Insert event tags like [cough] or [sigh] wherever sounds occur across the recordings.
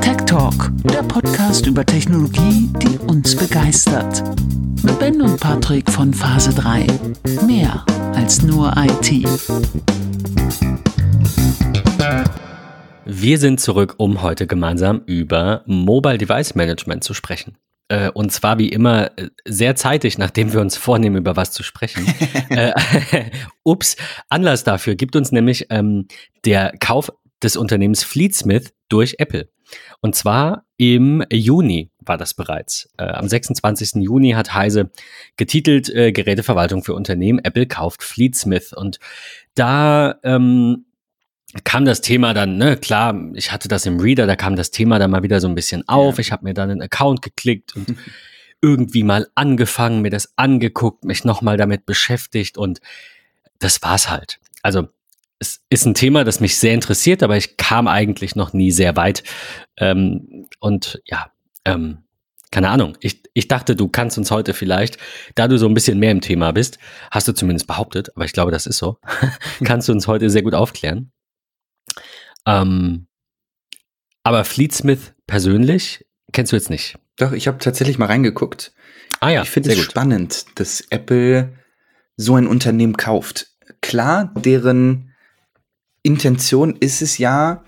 Tech Talk, der Podcast über Technologie, die uns begeistert. Mit Ben und Patrick von Phase 3. Mehr als nur IT. Wir sind zurück, um heute gemeinsam über Mobile Device Management zu sprechen. Äh, und zwar wie immer äh, sehr zeitig, nachdem wir uns vornehmen, über was zu sprechen. [laughs] äh, [laughs] ups, Anlass dafür gibt uns nämlich ähm, der Kauf des Unternehmens Fleetsmith durch Apple. Und zwar im Juni war das bereits. Äh, am 26. Juni hat Heise getitelt äh, Geräteverwaltung für Unternehmen. Apple kauft Fleetsmith. Und da ähm, kam das Thema dann, ne, klar, ich hatte das im Reader, da kam das Thema dann mal wieder so ein bisschen auf. Ja. Ich habe mir dann einen Account geklickt und irgendwie mal angefangen, mir das angeguckt, mich nochmal damit beschäftigt und das war's halt. Also es ist ein Thema, das mich sehr interessiert, aber ich kam eigentlich noch nie sehr weit. Ähm, und ja, ähm, keine Ahnung. Ich, ich dachte, du kannst uns heute vielleicht, da du so ein bisschen mehr im Thema bist, hast du zumindest behauptet, aber ich glaube, das ist so, [laughs] kannst du uns heute sehr gut aufklären. Ähm, aber Fleetsmith persönlich kennst du jetzt nicht. Doch, ich habe tatsächlich mal reingeguckt. Ah ja, ich finde es gut. spannend, dass Apple so ein Unternehmen kauft. Klar, deren Intention ist es ja,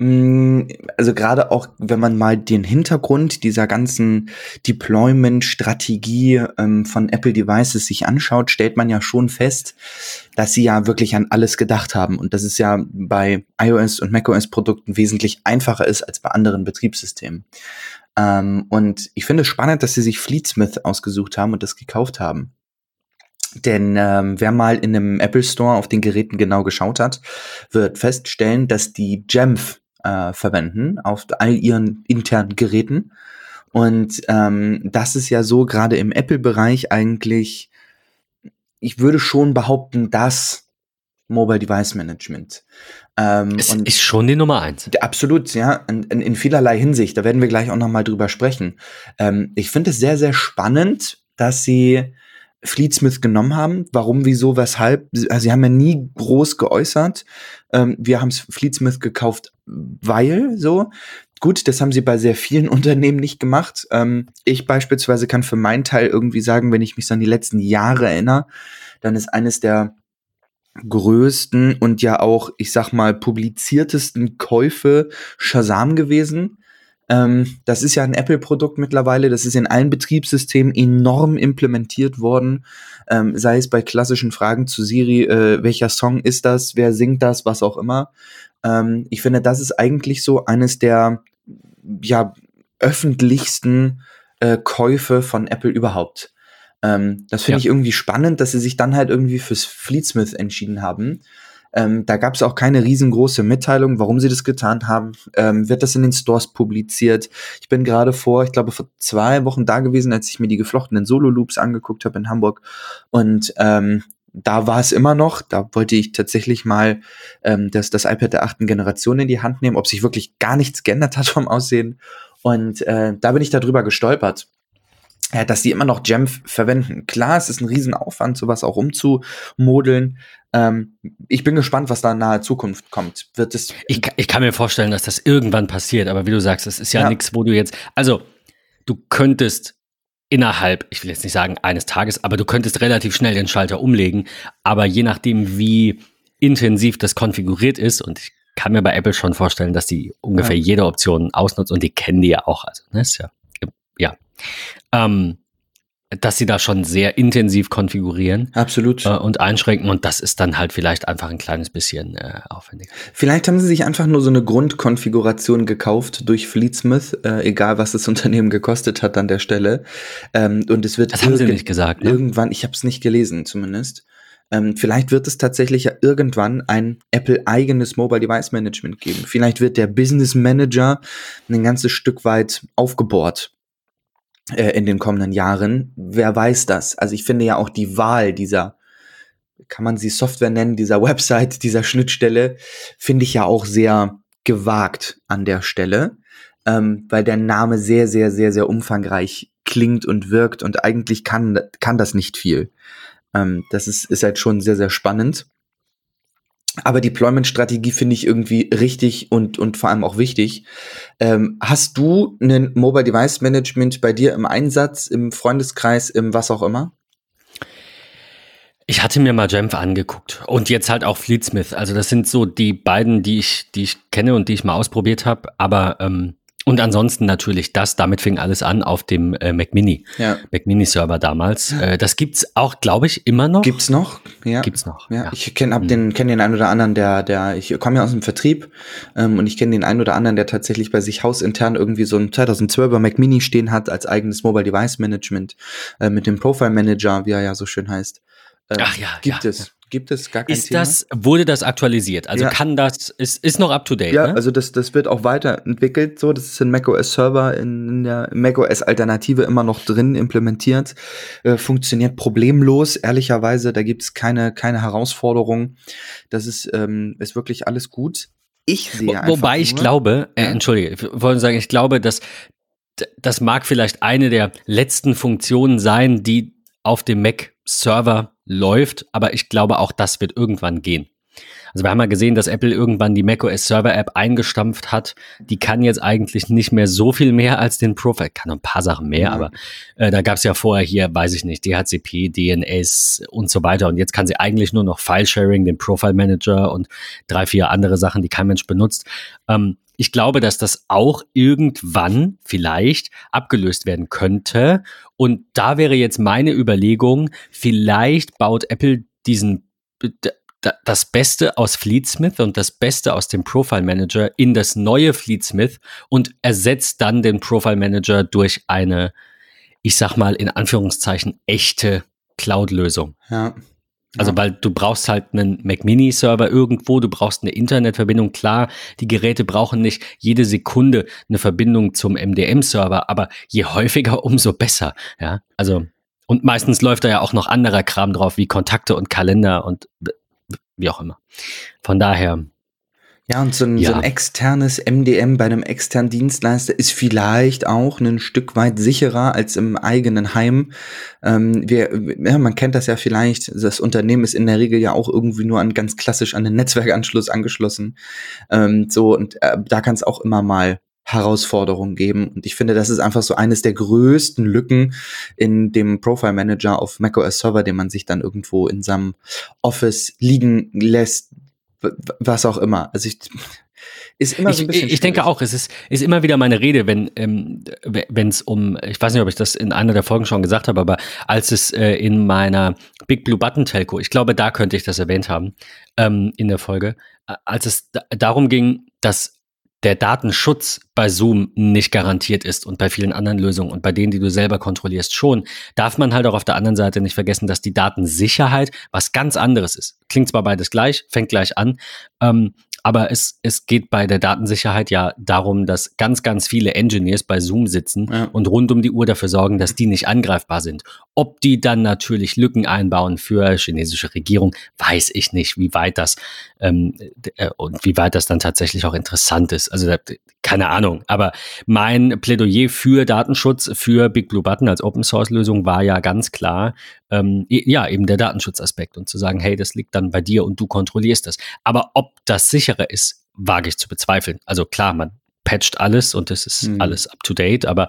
also gerade auch, wenn man mal den Hintergrund dieser ganzen Deployment-Strategie ähm, von Apple Devices sich anschaut, stellt man ja schon fest, dass sie ja wirklich an alles gedacht haben und dass es ja bei iOS und macOS-Produkten wesentlich einfacher ist als bei anderen Betriebssystemen. Ähm, und ich finde es spannend, dass sie sich Fleetsmith ausgesucht haben und das gekauft haben. Denn ähm, wer mal in einem Apple Store auf den Geräten genau geschaut hat, wird feststellen, dass die Jamf äh, verwenden auf all ihren internen Geräten. Und ähm, das ist ja so gerade im Apple-Bereich eigentlich, ich würde schon behaupten, das Mobile Device Management. Ähm, es ist schon die Nummer eins. Absolut, ja, in, in, in vielerlei Hinsicht. Da werden wir gleich auch noch mal drüber sprechen. Ähm, ich finde es sehr, sehr spannend, dass sie Fleetsmith genommen haben. Warum, wieso, weshalb? Also sie haben ja nie groß geäußert. Ähm, wir haben Fleetsmith gekauft, weil so. Gut, das haben sie bei sehr vielen [laughs] Unternehmen nicht gemacht. Ähm, ich beispielsweise kann für meinen Teil irgendwie sagen, wenn ich mich so an die letzten Jahre erinnere, dann ist eines der größten und ja auch, ich sag mal, publiziertesten Käufe Shazam gewesen. Ähm, das ist ja ein Apple-Produkt mittlerweile, das ist in allen Betriebssystemen enorm implementiert worden. Ähm, sei es bei klassischen Fragen zu Siri, äh, welcher Song ist das, wer singt das, was auch immer. Ähm, ich finde, das ist eigentlich so eines der ja, öffentlichsten äh, Käufe von Apple überhaupt. Ähm, das finde ja. ich irgendwie spannend, dass sie sich dann halt irgendwie fürs Fleetsmith entschieden haben. Ähm, da gab es auch keine riesengroße Mitteilung, warum sie das getan haben. Ähm, wird das in den Stores publiziert? Ich bin gerade vor, ich glaube, vor zwei Wochen da gewesen, als ich mir die geflochtenen Solo-Loops angeguckt habe in Hamburg. Und ähm, da war es immer noch. Da wollte ich tatsächlich mal ähm, das, das iPad der achten Generation in die Hand nehmen, ob sich wirklich gar nichts geändert hat vom Aussehen. Und äh, da bin ich darüber gestolpert dass die immer noch Jamf verwenden. Klar, es ist ein Riesenaufwand, sowas auch umzumodeln. Ähm, ich bin gespannt, was da in naher Zukunft kommt. Wird es ich, ich kann mir vorstellen, dass das irgendwann passiert, aber wie du sagst, es ist ja, ja. nichts, wo du jetzt, also du könntest innerhalb, ich will jetzt nicht sagen eines Tages, aber du könntest relativ schnell den Schalter umlegen, aber je nachdem, wie intensiv das konfiguriert ist und ich kann mir bei Apple schon vorstellen, dass die ungefähr ja. jede Option ausnutzt und die kennen die ja auch, also ne, ist ja, ja. Ähm, dass sie da schon sehr intensiv konfigurieren. Absolut. Äh, und einschränken und das ist dann halt vielleicht einfach ein kleines bisschen äh, aufwendiger. Vielleicht haben sie sich einfach nur so eine Grundkonfiguration gekauft durch Fleetsmith, äh, egal was das [laughs] Unternehmen gekostet hat an der Stelle. Ähm, und es wird das haben sie nicht gesagt. Ne? Irgendwann, ich habe es nicht gelesen zumindest. Ähm, vielleicht wird es tatsächlich ja irgendwann ein Apple-eigenes Mobile Device Management geben. Vielleicht wird der Business Manager ein ganzes Stück weit aufgebohrt äh, in den kommenden Jahren. Wer weiß das? Also ich finde ja auch die Wahl dieser, kann man sie Software nennen, dieser [laughs] Website, dieser Schnittstelle, finde ich ja auch sehr gewagt an der Stelle, ähm, weil der Name sehr, sehr, sehr, sehr umfangreich klingt und wirkt und eigentlich kann, kann das nicht viel. Ähm, das ist, ist halt schon sehr, sehr spannend. Aber Deployment-Strategie finde ich irgendwie richtig und, und vor allem auch wichtig. Ähm, hast du ein Mobile Device Management bei dir im Einsatz, im Freundeskreis, im was auch immer? Ich hatte mir mal Jamf angeguckt und jetzt halt auch Fleetsmith. Also das sind so die beiden, die ich, die ich kenne und die ich mal ausprobiert habe. Aber ähm, und ansonsten natürlich das, damit fing alles an auf dem äh, Mac Mini. Ja. Mac Mini Server damals. Äh, das gibt's auch, glaube ich, immer noch. Gibt's noch? Ja. Gibt's noch. Ja. ja. Ich kenne mhm. den, kenn den einen oder anderen, der, der, ich komme ja aus dem Vertrieb ähm, und ich kenne den einen oder anderen, der tatsächlich bei sich hausintern irgendwie so ein 2012er Mac Mini stehen hat als eigenes Mobile Device Management äh, mit dem Profile Manager, wie er ja so schön heißt. Äh, Ach ja, gibt ja, es. Gibt es gar kein ist Thema? Das, wurde das aktualisiert? Also ja. kann das, ist, ist noch up to date? Ja, ne? also das, das wird auch weiterentwickelt. So, das ist in macOS Server in, der macOS Alternative immer noch drin implementiert. Äh, funktioniert problemlos, ehrlicherweise. Da gibt es keine, keine Herausforderung. Das ist, ähm, ist wirklich alles gut. Ich sehe Wo, einfach. Wobei ich nur, glaube, äh, entschuldige, ich wollte sagen, ich glaube, dass das mag vielleicht eine der letzten Funktionen sein, die auf dem Mac-Server läuft, aber ich glaube, auch das wird irgendwann gehen. Also wir haben ja gesehen, dass Apple irgendwann die macOS Server App eingestampft hat. Die kann jetzt eigentlich nicht mehr so viel mehr als den Profile. Kann ein paar Sachen mehr, mhm. aber äh, da gab es ja vorher hier, weiß ich nicht, DHCP, DNS und so weiter. Und jetzt kann sie eigentlich nur noch File-Sharing, den Profile Manager und drei, vier andere Sachen, die kein Mensch benutzt. Ähm, ich glaube, dass das auch irgendwann vielleicht abgelöst werden könnte. Und da wäre jetzt meine Überlegung, vielleicht baut Apple diesen das Beste aus Fleetsmith und das Beste aus dem Profile Manager in das neue Fleetsmith und ersetzt dann den Profile Manager durch eine, ich sag mal in Anführungszeichen, echte Cloud-Lösung. Ja. Also, weil du brauchst halt einen Mac Mini Server irgendwo, du brauchst eine Internetverbindung. Klar, die Geräte brauchen nicht jede Sekunde eine Verbindung zum MDM Server, aber je häufiger, [laughs] umso besser. Ja, also, und meistens läuft da ja auch noch anderer Kram drauf, wie Kontakte und Kalender und wie auch immer. Von daher, ja, und so ein, ja. so ein externes MDM bei einem externen Dienstleister ist vielleicht auch ein Stück weit sicherer als im eigenen Heim. Ähm, wir, ja, man kennt das ja vielleicht, das Unternehmen ist in der Regel ja auch irgendwie nur an ganz klassisch an den Netzwerkanschluss angeschlossen. Ähm, so, und äh, da kann es auch immer mal Herausforderungen geben. Und ich finde, das ist einfach so eines der größten Lücken in dem Profile Manager auf macOS Server, den man sich dann irgendwo in seinem Office liegen lässt, was auch immer. Also ich ist immer so ein bisschen. Ich, ich denke auch, es ist, ist immer wieder meine Rede, wenn ähm, wenn es um, ich weiß nicht, ob ich das in einer der Folgen schon gesagt habe, aber als es äh, in meiner Big Blue Button Telco, ich glaube, da könnte ich das erwähnt haben ähm, in der Folge, als es darum ging, dass der Datenschutz bei Zoom nicht garantiert ist und bei vielen anderen Lösungen und bei denen, die du selber kontrollierst, schon, darf man halt auch auf der anderen Seite nicht vergessen, dass die Datensicherheit was ganz anderes ist. Klingt zwar beides gleich, fängt gleich an, ähm, aber es, es geht bei der Datensicherheit ja darum, dass ganz, ganz viele Engineers bei Zoom sitzen ja. und rund um die Uhr dafür sorgen, dass die nicht angreifbar sind. Ob die dann natürlich Lücken einbauen für chinesische Regierung, weiß ich nicht, wie weit das ähm, äh, und wie weit das dann tatsächlich auch interessant ist. Also keine Ahnung. Aber mein Plädoyer für Datenschutz, für Big Blue Button als Open Source Lösung war ja ganz klar, ähm, ja, eben der Datenschutzaspekt und zu sagen, hey, das liegt dann bei dir und du kontrollierst das. Aber ob das sicherer ist, wage ich zu bezweifeln. Also klar, man patcht alles und das ist mhm. alles up to date, aber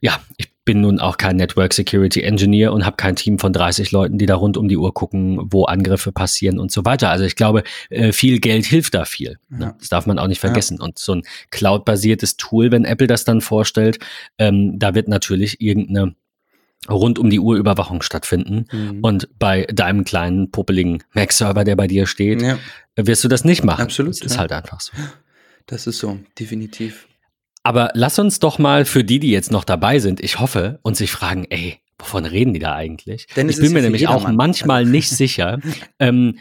ja, ich bin nun auch kein Network Security Engineer und habe kein Team von 30 Leuten, die da rund um die Uhr gucken, wo Angriffe passieren und so weiter. Also ich glaube, äh, viel Geld hilft da viel. Ne? Ja. Das darf man auch nicht vergessen. Ja. Und so ein Cloud-basiertes Tool, wenn Apple das dann vorstellt, ähm, da wird natürlich irgendeine rund um die Uhr Überwachung stattfinden. Mhm. Und bei deinem kleinen, popeligen Mac-Server, der bei dir steht, ja. wirst du das nicht machen. Absolut. Das ist halt einfach so. Das ist so, definitiv. Aber lass uns doch mal für die, die jetzt noch dabei sind, ich hoffe, und sich fragen, ey, wovon reden die da eigentlich? Denn ich bin mir nämlich auch manchmal nicht sicher. [laughs] Ähm,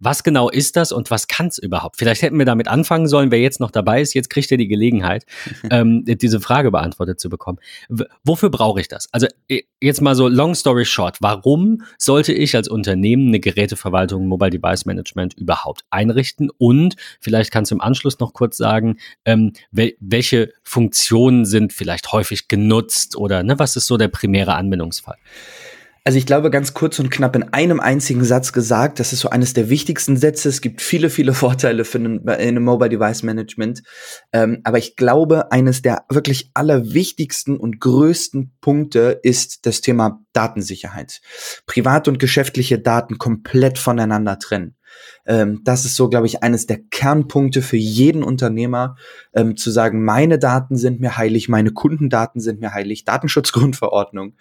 was genau ist das und was kann es überhaupt? Vielleicht hätten wir damit anfangen sollen, wer jetzt noch dabei ist. Jetzt kriegt er die Gelegenheit, [laughs] ähm, diese Frage beantwortet zu bekommen. W wofür brauche ich das? Also jetzt mal so long story short. Warum sollte ich als Unternehmen eine Geräteverwaltung, Mobile Device Management überhaupt einrichten? Und vielleicht kannst du im Anschluss noch kurz sagen, ähm, wel welche Funktionen sind vielleicht häufig genutzt oder ne, was ist so der primäre Anwendungsfall? Also ich glaube, ganz kurz und knapp in einem einzigen Satz gesagt, das ist so eines der wichtigsten Sätze. Es gibt viele, viele [laughs] Vorteile für ein, ein Mobile Device Management. Ähm, aber ich glaube, eines der wirklich allerwichtigsten und größten Punkte ist das Thema Datensicherheit. Privat und geschäftliche Daten komplett voneinander trennen. Ähm, das ist so, glaube ich, eines der Kernpunkte für jeden Unternehmer, ähm, zu sagen, meine Daten sind mir heilig, meine Kundendaten sind mir heilig, Datenschutzgrundverordnung.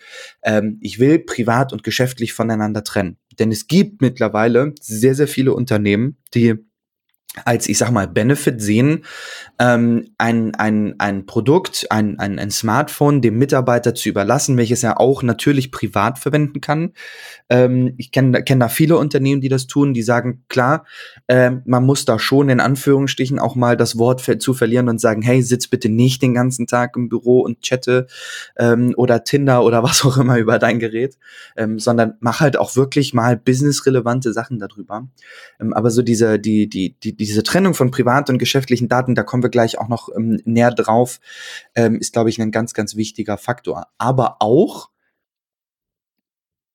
Ähm, ich will privat und geschäftlich voneinander trennen. Denn es gibt mittlerweile sehr, sehr viele Unternehmen, die als ich sag mal Benefit sehen, ähm, ein, ein, ein Produkt, ein, ein, ein Smartphone dem Mitarbeiter zu überlassen, welches er auch natürlich privat verwenden kann. Ähm, ich kenne kenn da viele Unternehmen, die das tun, die sagen, klar, äh, man muss da schon in Anführungsstrichen auch mal das Wort zu verlieren und sagen, hey, sitz bitte nicht den ganzen Tag im Büro und chatte ähm, oder Tinder oder [laughs] was auch immer über dein Gerät, ähm, sondern mach halt auch wirklich mal businessrelevante Sachen darüber. Ähm, aber so diese, die, die, die, diese Trennung von privat und geschäftlichen Daten, da kommen wir gleich auch noch ähm, näher drauf, ähm, ist, glaube ich, ein ganz, ganz wichtiger Faktor. Aber auch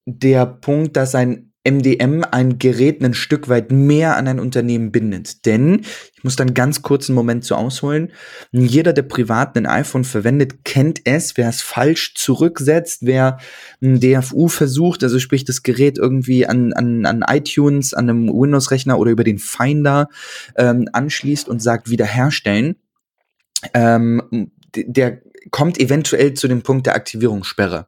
der Punkt, dass ein MDM ein Gerät ein Stück weit mehr an ein Unternehmen bindet. Denn, ich muss dann ganz kurz einen Moment zu ausholen, jeder, der privat ein iPhone verwendet, kennt es, wer es falsch zurücksetzt, wer ein DFU versucht, also sprich das Gerät irgendwie an, an, an iTunes, an einem Windows-Rechner oder über den Finder ähm, anschließt und sagt wiederherstellen, ähm, der kommt eventuell zu dem Punkt der Aktivierungssperre.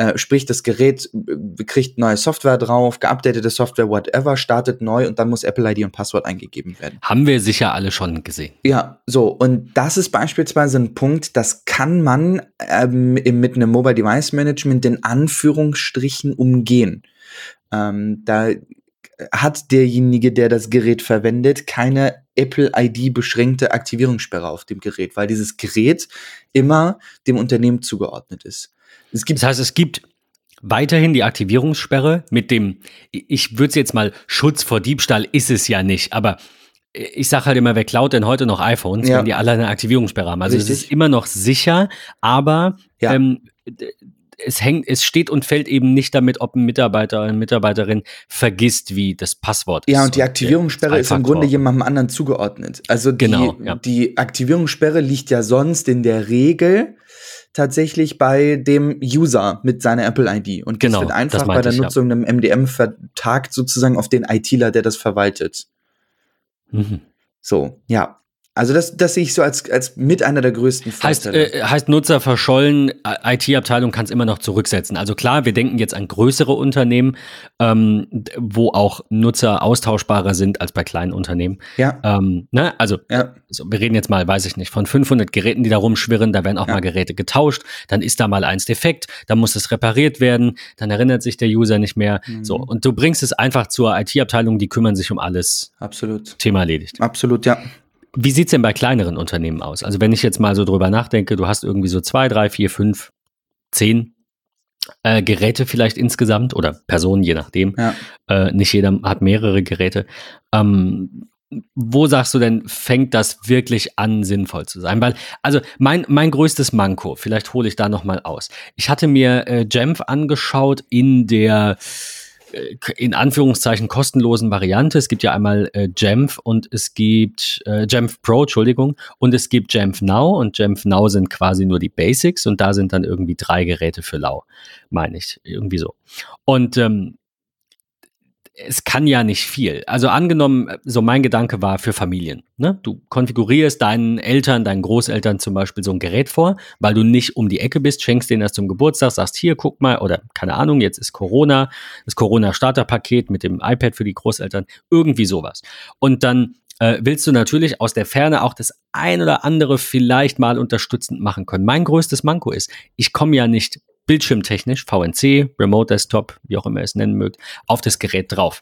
Äh, sprich, das Gerät äh, kriegt neue Software drauf, geupdatete Software, whatever, startet neu und dann muss Apple ID und Passwort eingegeben werden. Haben wir sicher alle schon gesehen. Ja, so. Und das ist beispielsweise ein Punkt, das kann man ähm, mit einem Mobile Device Management in Anführungsstrichen umgehen. Ähm, da hat derjenige, der das Gerät verwendet, keine Apple ID beschränkte Aktivierungssperre auf dem Gerät, weil dieses Gerät immer dem Unternehmen zugeordnet ist. Es gibt, das heißt, es gibt weiterhin die Aktivierungssperre mit dem, ich würde es jetzt mal Schutz vor Diebstahl ist es ja nicht, aber ich sage halt immer, wer klaut denn heute noch iPhones, ja. wenn die alle eine Aktivierungssperre haben? Also Richtig. es ist immer noch sicher, aber ja. ähm, es hängt, es steht und fällt eben nicht damit, ob ein Mitarbeiter oder eine Mitarbeiterin vergisst, wie das Passwort ist. Ja, und die Aktivierungssperre ist im Grunde jemandem anderen zugeordnet. Also die, genau, ja. die Aktivierungssperre liegt ja sonst in der Regel tatsächlich bei dem User mit seiner Apple ID. Und das genau, wird einfach bei der ich, Nutzung ja. einem MDM vertagt sozusagen auf den ITler, der das verwaltet. Mhm. So, ja. Also das, das sehe ich so als, als mit einer der größten Vorteile. Heißt, äh, heißt Nutzer verschollen, IT-Abteilung kann es immer noch zurücksetzen. Also klar, wir denken jetzt an größere Unternehmen, ähm, wo auch Nutzer austauschbarer sind als bei kleinen Unternehmen. Ja. Ähm, ne? Also ja. so, wir reden jetzt mal, weiß ich nicht, von 500 Geräten, die da rumschwirren, da werden auch ja. mal Geräte getauscht, dann ist da mal eins defekt, dann muss es repariert werden, dann erinnert sich der User nicht mehr. Mhm. So, und du bringst es einfach zur IT-Abteilung, die kümmern sich um alles. Absolut. Thema erledigt. Absolut, ja. Wie sieht's denn bei kleineren Unternehmen aus? Also wenn ich jetzt mal so drüber nachdenke, du hast irgendwie so zwei, drei, vier, fünf, zehn äh, Geräte vielleicht insgesamt oder Personen, je nachdem. Ja. Äh, nicht jeder hat mehrere Geräte. Ähm, wo sagst du denn, fängt das wirklich an, sinnvoll zu sein? Weil, also mein, mein größtes Manko, vielleicht hole ich da nochmal aus. Ich hatte mir äh, Jamf angeschaut in der in Anführungszeichen kostenlosen Variante. Es gibt ja einmal äh, Jamf und es gibt äh, Jamf Pro, Entschuldigung, und es gibt Jamf Now und Jamf Now sind quasi nur die Basics und da sind dann irgendwie drei Geräte für Lau, meine ich, irgendwie so. Und ähm, es kann ja nicht viel. Also angenommen, so mein Gedanke war für Familien. Ne? Du konfigurierst deinen Eltern, deinen Großeltern zum Beispiel so ein Gerät vor, weil du nicht um die Ecke bist, schenkst denen das zum Geburtstag, sagst hier, guck mal, oder keine Ahnung, jetzt ist Corona, das Corona-Starterpaket mit dem iPad für die Großeltern, irgendwie sowas. Und dann äh, willst du natürlich aus der Ferne auch das ein oder andere vielleicht mal unterstützend machen können. Mein größtes Manko ist, ich komme ja nicht bildschirmtechnisch, VNC, Remote Desktop, wie auch immer ihr es nennen mögt, auf das Gerät drauf.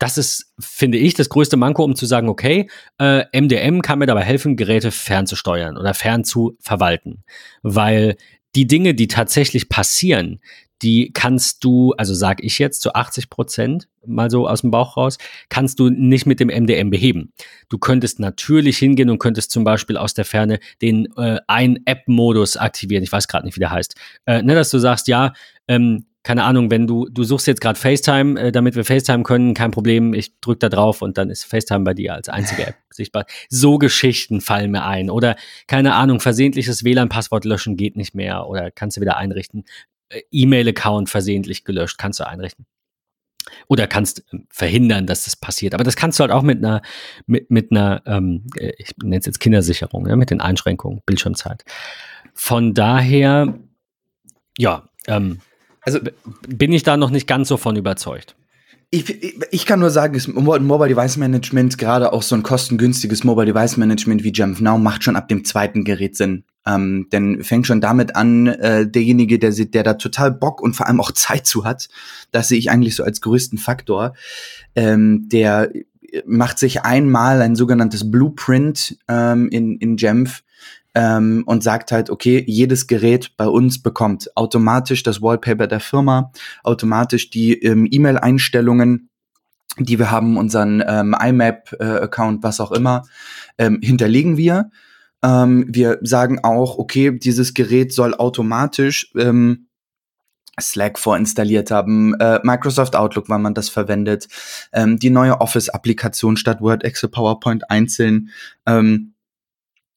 Das ist, finde ich, das größte Manko, um zu sagen, okay, äh, MDM kann mir dabei helfen, Geräte fernzusteuern oder fern zu verwalten. Weil die Dinge, die tatsächlich passieren, die kannst du, also sag ich jetzt zu 80 Prozent, mal so aus dem Bauch raus, kannst du nicht mit dem MDM beheben. Du könntest natürlich hingehen und könntest zum Beispiel aus der Ferne den äh, ein App-Modus aktivieren. Ich weiß gerade nicht, wie der heißt. Äh, ne, dass du sagst, ja, ähm, keine Ahnung, wenn du, du suchst jetzt gerade FaceTime, äh, damit wir FaceTime können, kein Problem, ich drücke da drauf und dann ist FaceTime bei dir als einzige App [laughs] sichtbar. So Geschichten fallen mir ein. Oder, keine Ahnung, versehentliches WLAN-Passwort löschen geht nicht mehr oder kannst du wieder einrichten. E-Mail-Account versehentlich gelöscht, kannst du einrichten. Oder kannst ähm, verhindern, dass das passiert. Aber das kannst du halt auch mit einer, mit, mit einer, ähm, äh, ich nenne es jetzt Kindersicherung, ja, mit den Einschränkungen, Bildschirmzeit. Von daher, ja, ähm, also bin ich da noch nicht ganz so von überzeugt. Ich, ich kann nur sagen, das Mobile Device Management, gerade auch so ein kostengünstiges Mobile Device Management wie Jamf Now, macht schon ab dem zweiten Gerät Sinn. Ähm, denn fängt schon damit an, äh, derjenige, der, der da total Bock und vor allem auch Zeit zu hat, das sehe ich eigentlich so als größten Faktor, ähm, der macht sich einmal ein sogenanntes Blueprint ähm, in, in Jamf, ähm, und sagt halt, okay, jedes Gerät bei uns bekommt automatisch das Wallpaper der Firma, automatisch die ähm, E-Mail-Einstellungen, die wir haben, unseren ähm, IMAP-Account, äh, was auch immer, ähm, hinterlegen wir. Ähm, wir sagen auch, okay, dieses Gerät soll automatisch ähm, Slack vorinstalliert haben, äh, Microsoft Outlook, wann man das verwendet, ähm, die neue Office-Applikation statt Word, Excel, PowerPoint einzeln. Ähm,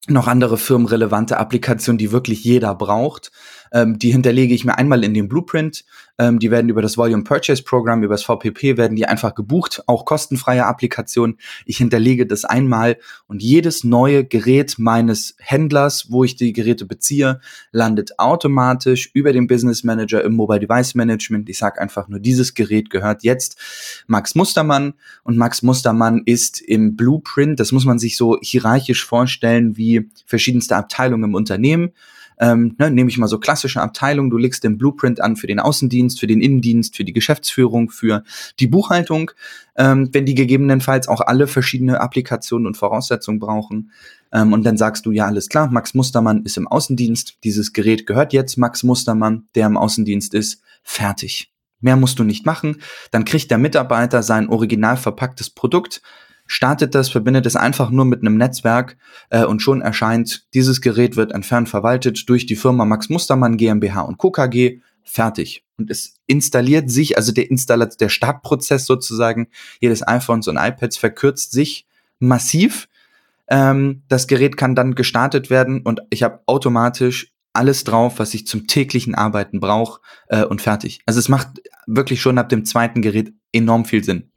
noch andere firmenrelevante Applikationen, die wirklich jeder braucht. Ähm, die hinterlege ich mir einmal in den Blueprint. Ähm, die werden über das Volume Purchase Program, über das VPP, werden die einfach gebucht, auch kostenfreie Applikationen. Ich hinterlege das einmal und jedes neue Gerät meines Händlers, wo ich die Geräte beziehe, landet automatisch über den Business Manager im Mobile Device Management. Ich sage einfach nur, dieses Gerät gehört jetzt Max Mustermann und Max Mustermann ist im Blueprint, das muss man sich so hierarchisch vorstellen wie verschiedenste Abteilungen im Unternehmen ähm, ne, nehme ich mal so klassische Abteilungen, du legst den Blueprint an für den Außendienst, für den Innendienst, für die Geschäftsführung, für die Buchhaltung, ähm, wenn die gegebenenfalls auch alle verschiedene Applikationen und Voraussetzungen brauchen. Ähm, und dann sagst du, ja, alles klar, Max Mustermann ist im Außendienst, dieses Gerät gehört jetzt Max Mustermann, der im Außendienst ist, fertig. Mehr musst du nicht machen. Dann kriegt der Mitarbeiter sein original verpacktes Produkt, startet das, verbindet es einfach nur mit einem Netzwerk äh, und schon erscheint, dieses Gerät wird entfernt verwaltet durch die Firma Max Mustermann GmbH und Co. KG, fertig. Und es installiert sich, also der Installat der Startprozess sozusagen jedes iPhones und iPads verkürzt sich massiv. Ähm, das Gerät kann dann gestartet werden und ich habe automatisch alles drauf, was ich zum täglichen Arbeiten brauche äh, und fertig. Also es macht wirklich schon ab dem zweiten Gerät enorm viel Sinn.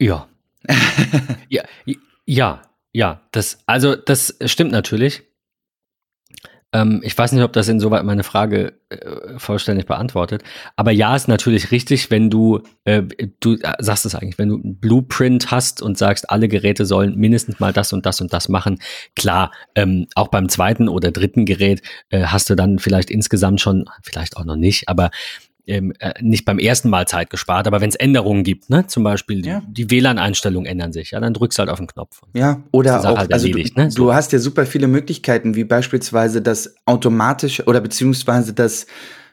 Ja. [laughs] ja, ja, ja. Das, also das stimmt natürlich. Ähm, ich weiß nicht, ob das insoweit meine Frage äh, vollständig beantwortet. Aber ja, ist natürlich richtig, wenn du, äh, du äh, sagst es eigentlich, wenn du ein Blueprint hast und sagst, alle Geräte sollen mindestens mal das und das und das machen. Klar, ähm, auch beim zweiten oder dritten Gerät äh, hast du dann vielleicht insgesamt schon, vielleicht auch noch nicht, aber ähm, äh, nicht beim ersten Mal Zeit gespart, aber wenn es Änderungen gibt, ne, zum Beispiel ja. die, die WLAN-Einstellungen ändern sich, ja, dann drückst du halt auf den Knopf. Ja, oder auch, halt also du, ne? so. du hast ja super viele Möglichkeiten, wie beispielsweise das automatische oder beziehungsweise das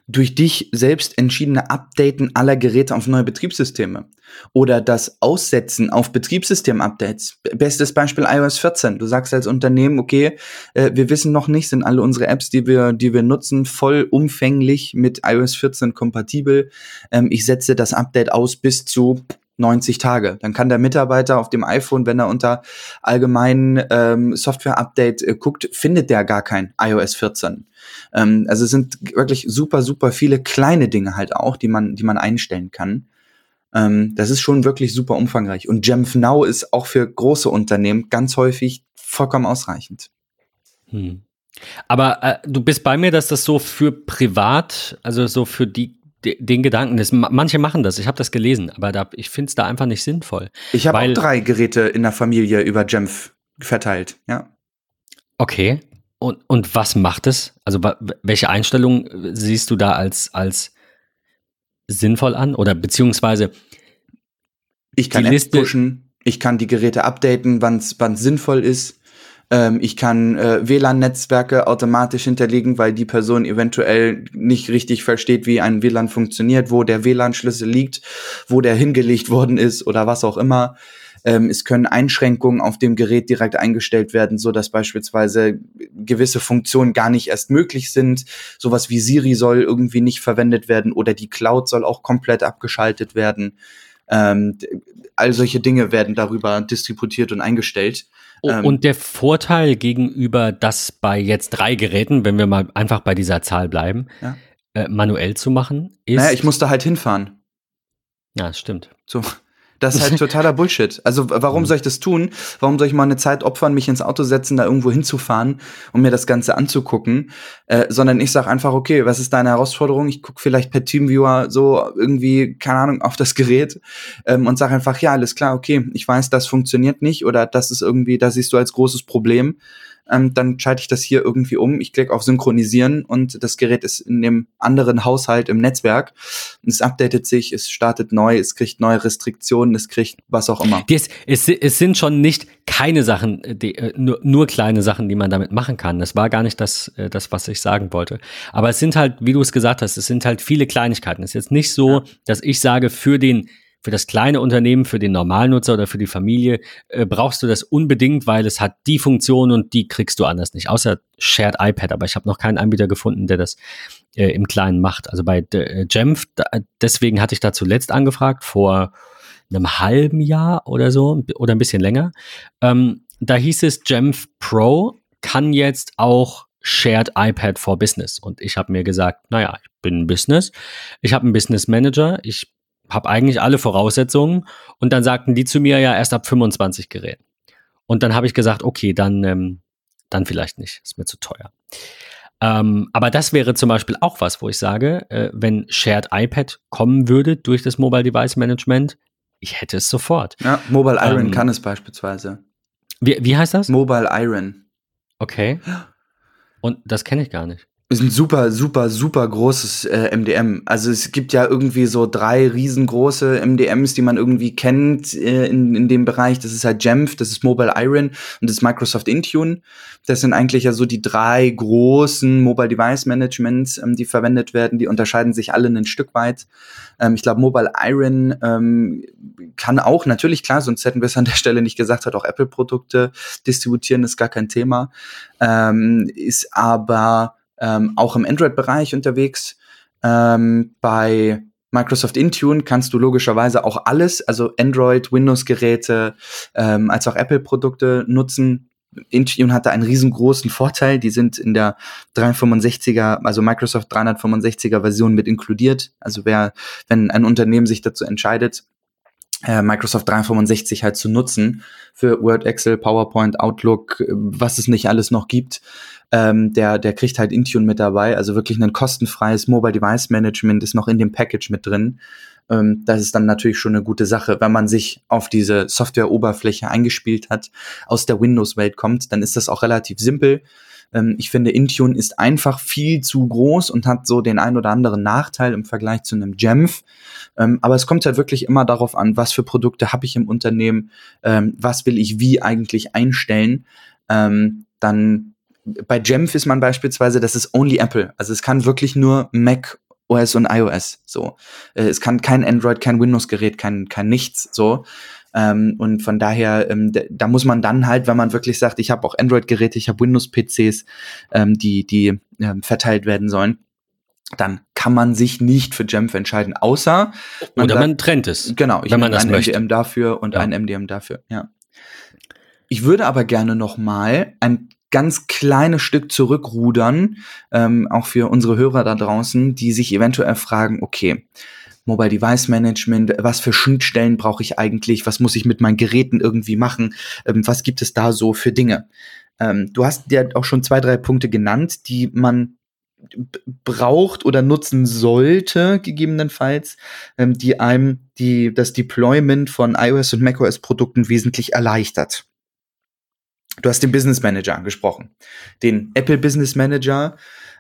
durch dich selbst entschiedene Updaten aller Geräte auf neue Betriebssysteme oder das Aussetzen auf Betriebssystem-Updates. Bestes Beispiel iOS 14. Du sagst als Unternehmen, okay, äh, wir wissen noch nicht, sind alle unsere Apps, die wir, die wir nutzen, vollumfänglich mit iOS 14 kompatibel. Ähm, ich setze das Update aus bis zu 90 Tage. Dann kann der Mitarbeiter auf dem iPhone, wenn er unter allgemeinen ähm, Software-Update äh, guckt, findet der gar kein iOS 14. Ähm, also es sind wirklich super, super viele kleine Dinge halt auch, die man, die man einstellen kann. Ähm, das ist schon wirklich super umfangreich. Und Jamf Now ist auch für große Unternehmen ganz häufig vollkommen ausreichend. Hm. Aber äh, du bist bei mir, dass das so für privat, also so für die den Gedanken ist. Manche machen das, ich habe das gelesen, aber da, ich finde es da einfach nicht sinnvoll. Ich habe auch drei Geräte in der Familie über Jamf verteilt, ja. Okay. Und, und was macht es? Also welche Einstellungen siehst du da als, als sinnvoll an? Oder beziehungsweise ich kann Apps pushen, ich kann die Geräte updaten, wann es sinnvoll ist. Ähm, ich kann äh, WLAN-Netzwerke automatisch hinterlegen, weil die Person eventuell nicht richtig versteht, wie ein WLAN funktioniert, wo der WLAN-Schlüssel liegt, wo der hingelegt worden ist oder was auch immer. Ähm, es können Einschränkungen auf dem Gerät direkt eingestellt werden, so dass beispielsweise gewisse Funktionen gar nicht erst möglich sind. Sowas wie Siri soll irgendwie nicht verwendet werden oder die Cloud soll auch komplett abgeschaltet werden. Ähm, all solche Dinge werden darüber distributiert und eingestellt. Ähm, und der Vorteil gegenüber das bei jetzt drei Geräten, wenn wir mal einfach bei dieser Zahl bleiben, ja. äh, manuell zu machen, ist. Naja, ich musste halt hinfahren. Ja, das stimmt. So. Das ist halt [laughs] totaler Bullshit. Also warum soll ich das tun? Warum soll ich mal eine Zeit opfern, mich ins Auto setzen, da irgendwo hinzufahren um mir das Ganze anzugucken? Äh, sondern ich sage einfach, okay, was ist deine Herausforderung? Ich gucke vielleicht per Teamviewer so irgendwie, keine Ahnung, auf das Gerät ähm, und sage einfach, ja, alles klar, okay, ich weiß, das funktioniert nicht oder das ist irgendwie, das siehst du als großes Problem ähm, dann schalte ich das hier irgendwie um. Ich klicke auf Synchronisieren und das Gerät ist in dem anderen Haushalt im Netzwerk. Es updatet sich, es startet neu, es kriegt neue Restriktionen, es kriegt was auch immer. Es, es, es sind schon nicht keine Sachen, die, äh, nur, nur kleine Sachen, die man damit machen kann. Das war gar nicht das, äh, das, was ich sagen wollte. Aber es sind halt, wie du es gesagt hast, es sind halt viele Kleinigkeiten. Es ist jetzt nicht so, ja. dass ich sage, für den für das kleine Unternehmen, für den Normalnutzer oder für die Familie äh, brauchst du das unbedingt, weil es hat die Funktion und die kriegst du anders nicht. Außer Shared iPad, aber ich habe noch keinen Anbieter gefunden, der das äh, im Kleinen macht. Also bei äh, Jamf, da, deswegen hatte ich da zuletzt angefragt, vor einem halben Jahr oder so oder ein bisschen länger. Ähm, da hieß es, Jamf Pro kann jetzt auch Shared iPad for Business. Und ich habe mir gesagt, naja, ich bin ein Business, ich habe einen Business Manager, ich habe eigentlich alle Voraussetzungen und dann sagten die zu mir ja erst ab 25 Geräten. Und dann habe ich gesagt, okay, dann, ähm, dann vielleicht nicht, ist mir zu teuer. Ähm, aber das wäre zum Beispiel auch was, wo ich sage, äh, wenn Shared iPad kommen würde durch das Mobile Device Management, ich hätte es sofort. Ja, Mobile Iron ähm, kann es beispielsweise. Wie, wie heißt das? Mobile Iron. Okay. Und das kenne ich gar nicht ist ein super, super, super großes äh, MDM. Also es gibt ja irgendwie so drei riesengroße MDMs, die man irgendwie kennt äh, in, in dem Bereich. Das ist halt Jamf, das ist Mobile Iron und das ist Microsoft Intune. Das sind eigentlich ja so die drei großen Mobile Device Managements, ähm, die verwendet werden. Die unterscheiden sich alle ein Stück weit. Ähm, ich glaube, Mobile Iron ähm, kann auch, natürlich klar, sonst hätten wir es an der Stelle nicht gesagt, hat auch Apple-Produkte distributieren, ist gar kein Thema. Ähm, ist aber ähm, auch im Android-Bereich unterwegs. Ähm, bei Microsoft Intune kannst du logischerweise auch alles, also Android, Windows-Geräte, ähm, als auch Apple-Produkte nutzen. Intune hatte einen riesengroßen Vorteil. Die sind in der 365er, also Microsoft 365er Version mit inkludiert. Also wer, wenn ein Unternehmen sich dazu entscheidet, äh, Microsoft 365 halt zu nutzen für Word, Excel, PowerPoint, Outlook, äh, was es nicht alles noch gibt, ähm, der, der kriegt halt Intune mit dabei. Also wirklich ein kostenfreies Mobile Device Management ist noch in dem Package mit drin. Ähm, das ist dann natürlich schon eine gute Sache. Wenn man sich auf diese Software-Oberfläche eingespielt hat, aus der Windows-Welt kommt, dann ist das auch relativ simpel. Ähm, ich finde, Intune ist einfach viel zu groß und hat so den ein oder anderen Nachteil im Vergleich zu einem Jamf. Ähm, aber es kommt halt wirklich immer darauf an, was für Produkte habe ich im Unternehmen, ähm, was will ich wie eigentlich einstellen. Dann bei Jamf ist man beispielsweise, das ist only Apple. Also es kann wirklich nur Mac OS und iOS. So, äh, es kann kein Android, kein Windows-Gerät, kein kein nichts. So ähm, und von daher, ähm, da muss man dann halt, wenn man wirklich sagt, ich habe auch Android-Geräte, ich habe Windows-PCs, ähm, die die ähm, verteilt werden sollen, dann kann man sich nicht für Jamf entscheiden, außer man oder sagt, man trennt es. Genau, ich wenn man das ein möchte. MDM dafür und ja. ein MDM dafür. Ja. Ich würde aber gerne noch mal ein ganz kleines Stück zurückrudern, ähm, auch für unsere Hörer da draußen, die sich eventuell fragen, okay, Mobile Device Management, was für Schnittstellen brauche ich eigentlich, was muss ich mit meinen Geräten irgendwie machen, ähm, was gibt es da so für Dinge. Ähm, du hast ja auch schon zwei, drei Punkte genannt, die man braucht oder nutzen sollte, gegebenenfalls, ähm, die einem die, das Deployment von iOS und macOS Produkten wesentlich erleichtert. Du hast den Business Manager angesprochen. Den Apple Business Manager.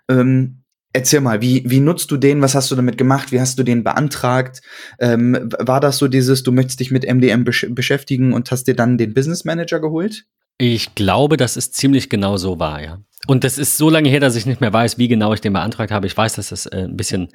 Ähm, erzähl mal, wie, wie nutzt du den? Was hast du damit gemacht? Wie hast du den beantragt? Ähm, war das so dieses, du möchtest dich mit MDM besch beschäftigen und hast dir dann den Business Manager geholt? Ich glaube, dass es ziemlich genau so war, ja. Und das ist so lange her, dass ich nicht mehr weiß, wie genau ich den beantragt habe. Ich weiß, dass das äh, ein bisschen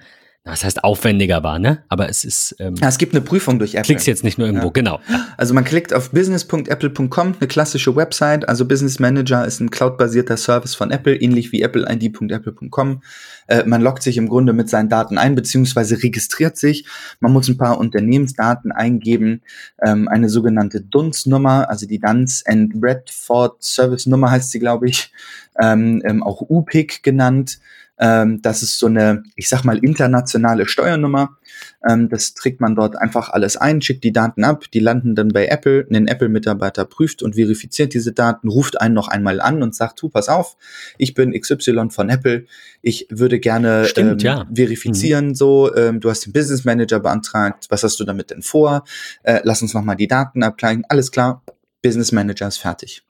das heißt aufwendiger war, ne? Aber es ist. Ähm, ja, es gibt eine Prüfung durch Apple. Klickst jetzt nicht nur irgendwo, ja. genau. Also man klickt auf business.apple.com, eine klassische Website. Also Business Manager ist ein cloudbasierter Service von Apple, ähnlich wie appleid.apple.com. Äh, man loggt sich im Grunde mit seinen Daten ein, beziehungsweise registriert sich. Man muss ein paar Unternehmensdaten eingeben, ähm, eine sogenannte DUNS-Nummer, also die Duns and Bradford Service Nummer heißt sie, glaube ich, ähm, ähm, auch UPIC genannt. Ähm, das ist so eine, ich sag mal, internationale Steuernummer. Ähm, das trägt man dort einfach alles ein, schickt die Daten ab, die landen dann bei Apple. Ein Apple-Mitarbeiter prüft und verifiziert diese Daten, ruft einen noch einmal an und sagt, du, pass auf, ich bin XY von Apple, ich würde gerne Stimmt, ähm, ja. verifizieren, mhm. so, ähm, du hast den Business Manager beantragt, was hast du damit denn vor? Äh, lass uns nochmal die Daten abgleichen, alles klar, Business Manager ist fertig.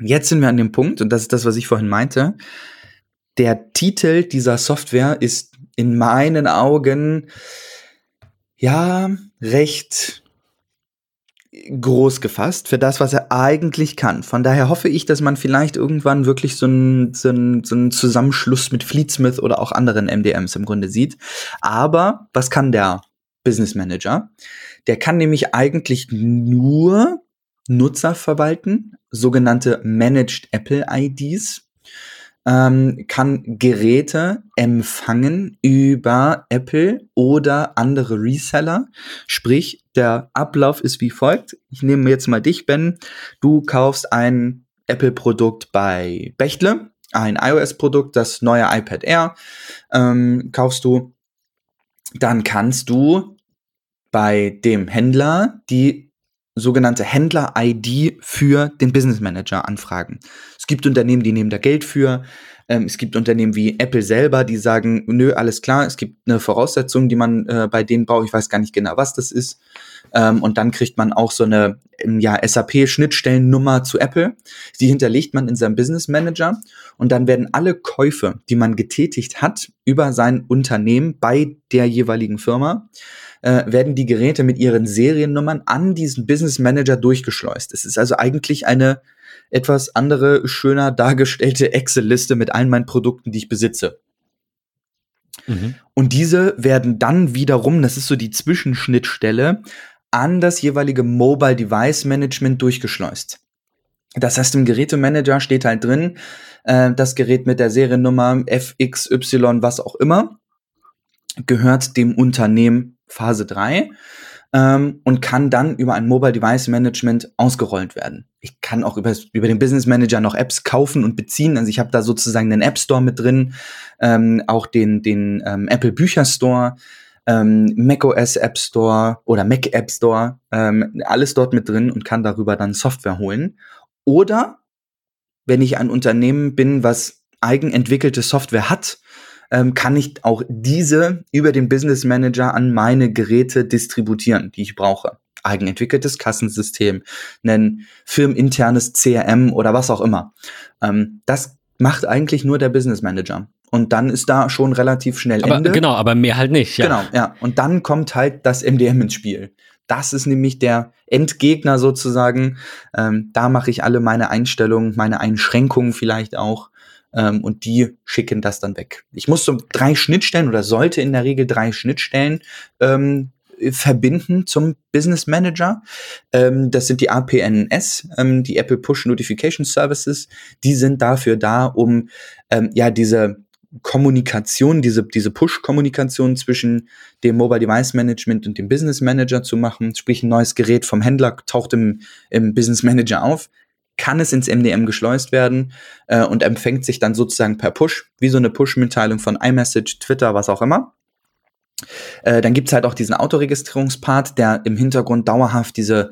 Jetzt sind wir an dem Punkt, und das ist das, was ich vorhin meinte, der Titel dieser Software ist in meinen Augen ja recht groß gefasst für das, was er eigentlich kann. Von daher hoffe ich, dass man vielleicht irgendwann wirklich so einen so so einen Zusammenschluss mit Fleetsmith oder auch anderen MDMs im Grunde sieht. Aber was kann der Business Manager? Der kann nämlich eigentlich nur Nutzer verwalten, sogenannte Managed Apple IDs ähm, kann Geräte empfangen über Apple oder andere Reseller. Sprich, der Ablauf ist wie folgt. Ich nehme jetzt mal dich, Ben. Du kaufst ein Apple-Produkt bei Bechtle, ein iOS-Produkt, das neue iPad Air, ähm, kaufst du. Dann kannst du bei dem Händler die sogenannte Händler-ID für den Business Manager anfragen. Es gibt Unternehmen, die nehmen da Geld für. Ähm, es gibt Unternehmen wie Apple selber, die sagen, nö, alles klar, es gibt eine Voraussetzung, die man äh, bei denen braucht. Ich weiß gar nicht genau, was das ist. Ähm, und dann kriegt man auch so eine ja, SAP-Schnittstellennummer zu Apple. Die hinterlegt man in seinem Business Manager. Und dann werden alle Käufe, die man getätigt hat, über sein Unternehmen bei der jeweiligen Firma, äh, werden die Geräte mit ihren Seriennummern an diesen Business Manager durchgeschleust. Es ist also eigentlich eine etwas andere, schöner dargestellte Excel-Liste mit allen meinen Produkten, die ich besitze. Mhm. Und diese werden dann wiederum, das ist so die Zwischenschnittstelle, an das jeweilige Mobile Device Management durchgeschleust. Das heißt, im Gerätemanager steht halt drin, äh, das Gerät mit der Seriennummer FXY, was auch immer, gehört dem Unternehmen Phase 3 ähm, und kann dann über ein Mobile Device Management ausgerollt werden. Ich kann auch über, über den Business Manager noch Apps kaufen und beziehen. Also ich habe da sozusagen den App Store mit drin, ähm, auch den, den ähm, Apple Bücher Store, ähm, macOS App Store oder Mac App Store, ähm, alles dort mit drin und kann darüber dann Software holen. Oder wenn ich ein Unternehmen bin, was eigenentwickelte Software hat, ähm, kann ich auch diese über den Business Manager an meine Geräte distributieren, die ich brauche. Eigenentwickeltes Kassensystem, ein firmeninternes CRM oder was auch immer. Ähm, das macht eigentlich nur der Business Manager. Und dann ist da schon relativ schnell aber, Ende. Genau, aber mehr halt nicht. Ja. Genau, ja. Und dann kommt halt das MDM ins Spiel. Das ist nämlich der Endgegner sozusagen. Ähm, da mache ich alle meine Einstellungen, meine Einschränkungen vielleicht auch ähm, und die schicken das dann weg. Ich muss so drei Schnittstellen oder sollte in der Regel drei Schnittstellen ähm, verbinden zum Business Manager. Ähm, das sind die APNS, ähm, die Apple Push Notification Services. Die sind dafür da, um ähm, ja diese Kommunikation, diese, diese Push-Kommunikation zwischen dem Mobile Device Management und dem Business Manager zu machen. Sprich, ein neues Gerät vom Händler taucht im, im Business Manager auf kann es ins MDM geschleust werden äh, und empfängt sich dann sozusagen per Push, wie so eine Push-Mitteilung von iMessage, Twitter, was auch immer. Äh, dann gibt's halt auch diesen Autoregistrierungspart, der im Hintergrund dauerhaft diese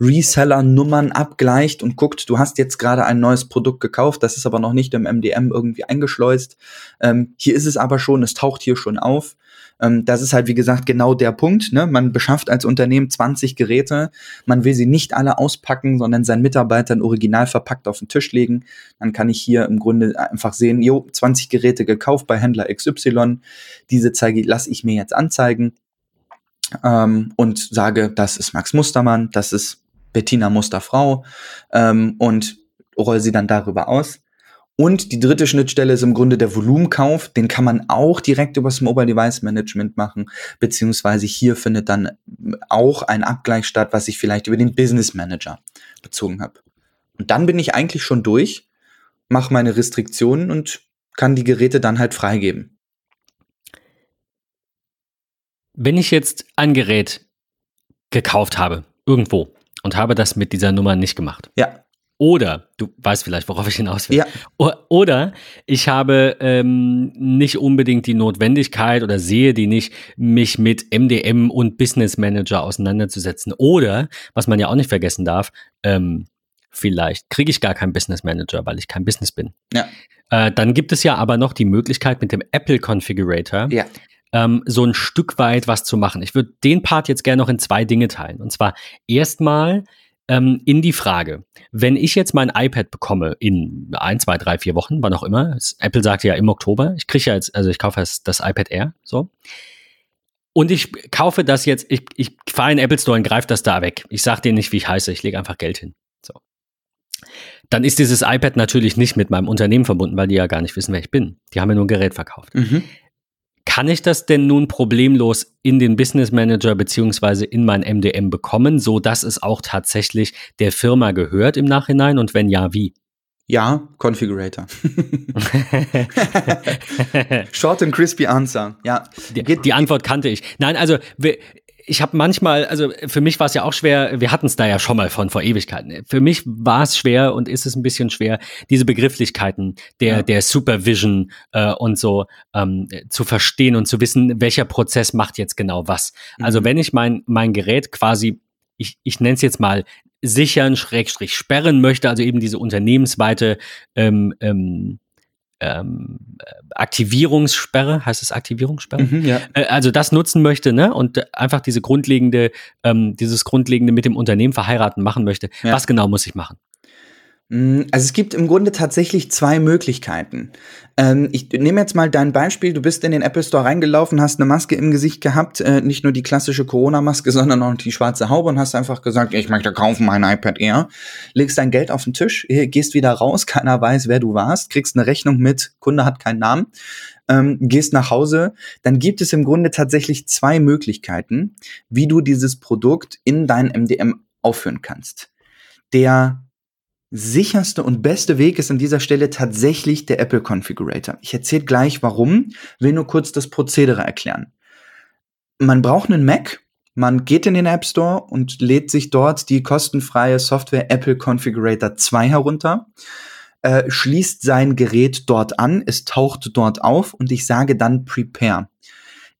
Reseller-Nummern abgleicht und guckt, du hast jetzt gerade ein neues Produkt gekauft, das ist aber noch nicht im MDM irgendwie eingeschleust. Ähm, hier ist es aber schon, es taucht hier schon auf. Ähm, das ist halt, wie gesagt, genau der Punkt. Ne? Man beschafft als Unternehmen 20 Geräte. Man will sie nicht alle auspacken, sondern seinen Mitarbeitern original verpackt auf den Tisch legen. Dann kann ich hier im Grunde einfach sehen, jo, 20 Geräte gekauft bei Händler XY. Diese zeige, lasse ich mir jetzt anzeigen. Ähm, und sage, das ist Max Mustermann, das ist Bettina Musterfrau ähm, und roll sie dann darüber aus. Und die dritte Schnittstelle ist im Grunde der Volumenkauf. Den kann man auch direkt übers Mobile Device Management machen, beziehungsweise hier findet dann auch ein Abgleich statt, was ich vielleicht über den Business Manager bezogen habe. Und dann bin ich eigentlich schon durch, mache meine Restriktionen und kann die Geräte dann halt freigeben. Wenn ich jetzt ein Gerät gekauft habe, irgendwo, und habe das mit dieser Nummer nicht gemacht. Ja. Oder, du weißt vielleicht, worauf ich hinaus will. Ja. Oder ich habe ähm, nicht unbedingt die Notwendigkeit oder sehe die nicht, mich mit MDM und Business Manager auseinanderzusetzen. Oder, was man ja auch nicht vergessen darf, ähm, vielleicht kriege ich gar keinen Business Manager, weil ich kein Business bin. Ja. Äh, dann gibt es ja aber noch die Möglichkeit mit dem Apple Configurator, Ja. ähm, so ein Stück weit was zu machen. Ich würde den Part jetzt gerne noch in zwei Dinge teilen. Und zwar erstmal ähm, in die Frage, wenn ich jetzt mein iPad bekomme in ein, zwei, drei, vier Wochen, wann auch immer, Apple sagt ja im Oktober, ich kriege ja jetzt, also ich kaufe das, das iPad Air, so. Und ich kaufe das jetzt, ich, ich fahre in den Apple Store und greife das da weg. Ich sage denen nicht, wie ich heiße, ich lege einfach Geld hin. So. Dann ist dieses iPad natürlich nicht mit meinem Unternehmen verbunden, weil die ja gar nicht wissen, wer ich bin. Die haben mir nur ein Gerät verkauft. Mhm. Kann ich das denn nun problemlos in den Business Manager beziehungsweise in mein MDM bekommen, so dass es auch tatsächlich der Firma gehört im Nachhinein? Und wenn ja, wie? Ja, Configurator. [laughs] Short and crispy answer. Ja. Die, die Antwort kannte ich. Nein, also wir- ich habe manchmal, also für mich war es ja auch schwer, wir hatten es da ja schon mal von vor Ewigkeiten. Für mich war es schwer und ist es ein bisschen schwer, diese Begrifflichkeiten der, Ja. der Supervision äh, und so ähm, zu verstehen und zu wissen, welcher Prozess macht jetzt genau was. Also Mhm. wenn ich mein, mein Gerät quasi, ich, ich nenne es jetzt mal sichern, Schrägstrich sperren möchte, also eben diese unternehmensweite ähm, ähm, ähm, äh, Aktivierungssperre, heißt es Aktivierungssperre? Mhm, ja. äh, also das nutzen möchte, ne, und einfach diese grundlegende, ähm, dieses grundlegende mit dem Unternehmen verheiraten machen möchte, Ja. was genau muss ich machen? Mm, Also es gibt im Grunde tatsächlich zwei Möglichkeiten. Ähm, ich nehme jetzt mal dein Beispiel. Du bist in den Apple Store reingelaufen, hast eine Maske im Gesicht gehabt, äh, nicht nur die klassische Corona-Maske, [laughs] sondern auch die schwarze Haube und hast einfach gesagt, ich möchte kaufen mein iPad Air. Legst dein Geld auf den Tisch, äh, gehst wieder raus, [laughs] keiner weiß, wer du warst, kriegst eine Rechnung mit, Kunde hat keinen Namen, ähm, gehst nach Hause. Dann gibt es im Grunde tatsächlich zwei Möglichkeiten, wie du dieses Produkt in dein MDM aufführen kannst. Der sicherste und beste Weg ist an dieser Stelle tatsächlich der Apple Configurator. Ich erzähle gleich warum, will nur kurz das Prozedere erklären. Man braucht einen Mac, man geht in den App Store und lädt sich dort die kostenfreie Software Apple Configurator 2 herunter, äh, schließt sein Gerät dort an, es taucht dort auf und ich sage dann Prepare.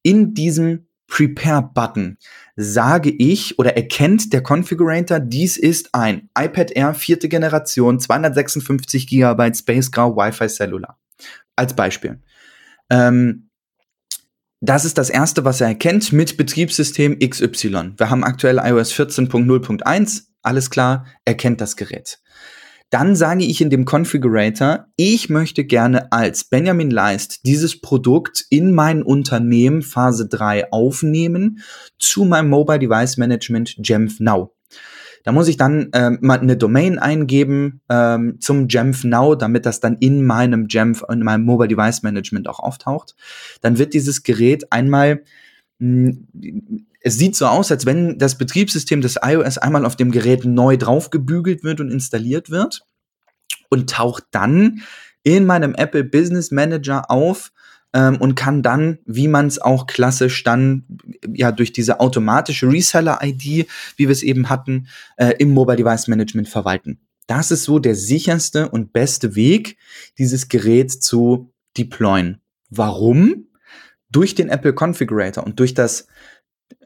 In diesem Prepare-Button sage ich oder erkennt der Configurator, dies ist ein iPad Air vierte Generation, 256 GB Space Grau Wi-Fi Cellular. Als Beispiel. Ähm, das ist das erste, was er erkennt mit Betriebssystem XY. Wir haben aktuell iOS 14.0.1. Alles klar, erkennt das Gerät. Dann sage ich in dem Configurator, ich möchte gerne als Benjamin Leist dieses Produkt in mein Unternehmen Phase 3 aufnehmen zu meinem Mobile Device Management Jamf Now. Da muss ich dann ähm, mal eine Domain eingeben ähm, zum Jamf Now, damit das dann in meinem Jamf, in meinem Mobile Device Management auch auftaucht. Dann wird dieses Gerät einmal mh, es sieht so aus, als wenn das Betriebssystem des iOS einmal auf dem Gerät neu draufgebügelt wird und installiert wird und taucht dann in meinem Apple Business Manager auf ähm, und kann dann, wie man es auch klassisch dann ja durch diese automatische Reseller-ID, wie wir es eben hatten, äh, im Mobile Device Management verwalten. Das ist so der sicherste und beste Weg, dieses Gerät zu deployen. Warum? Durch den Apple Configurator und durch das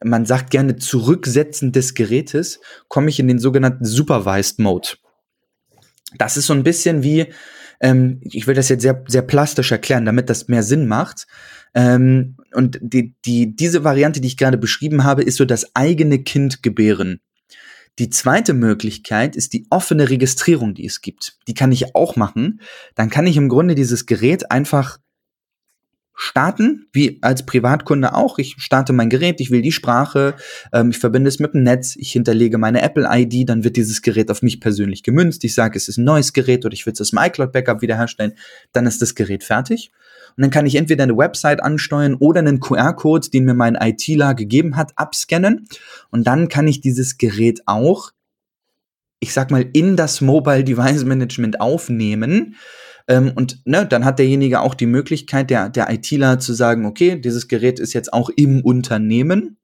man sagt gerne Zurücksetzen des Gerätes, komme ich in den sogenannten Supervised Mode. Das ist so ein bisschen wie, ähm, ich will das jetzt sehr, sehr plastisch erklären, damit das mehr Sinn macht. Ähm, und die, die, diese Variante, die ich gerade beschrieben habe, ist so das eigene Kind gebären. Die zweite Möglichkeit ist die offene Registrierung, die es gibt. Die kann ich auch machen. Dann kann ich im Grunde dieses Gerät einfach starten, wie als Privatkunde auch. Ich starte mein Gerät, ich will die Sprache, ähm, ich verbinde es mit dem Netz, ich hinterlege meine Apple-ID, dann wird dieses Gerät auf mich persönlich gemünzt. Ich sage, es ist ein neues Gerät oder ich will es dem iCloud-Backup wiederherstellen. Dann ist das Gerät fertig. Und dann kann ich entweder eine Website ansteuern oder einen QR-Code, den mir mein ITler gegeben hat, abscannen. Und dann kann ich dieses Gerät auch, ich sag mal, in das Mobile Device Management aufnehmen. Ähm, und ne, dann hat derjenige auch die Möglichkeit, der, der ITler zu sagen, okay, dieses Gerät ist jetzt auch im Unternehmen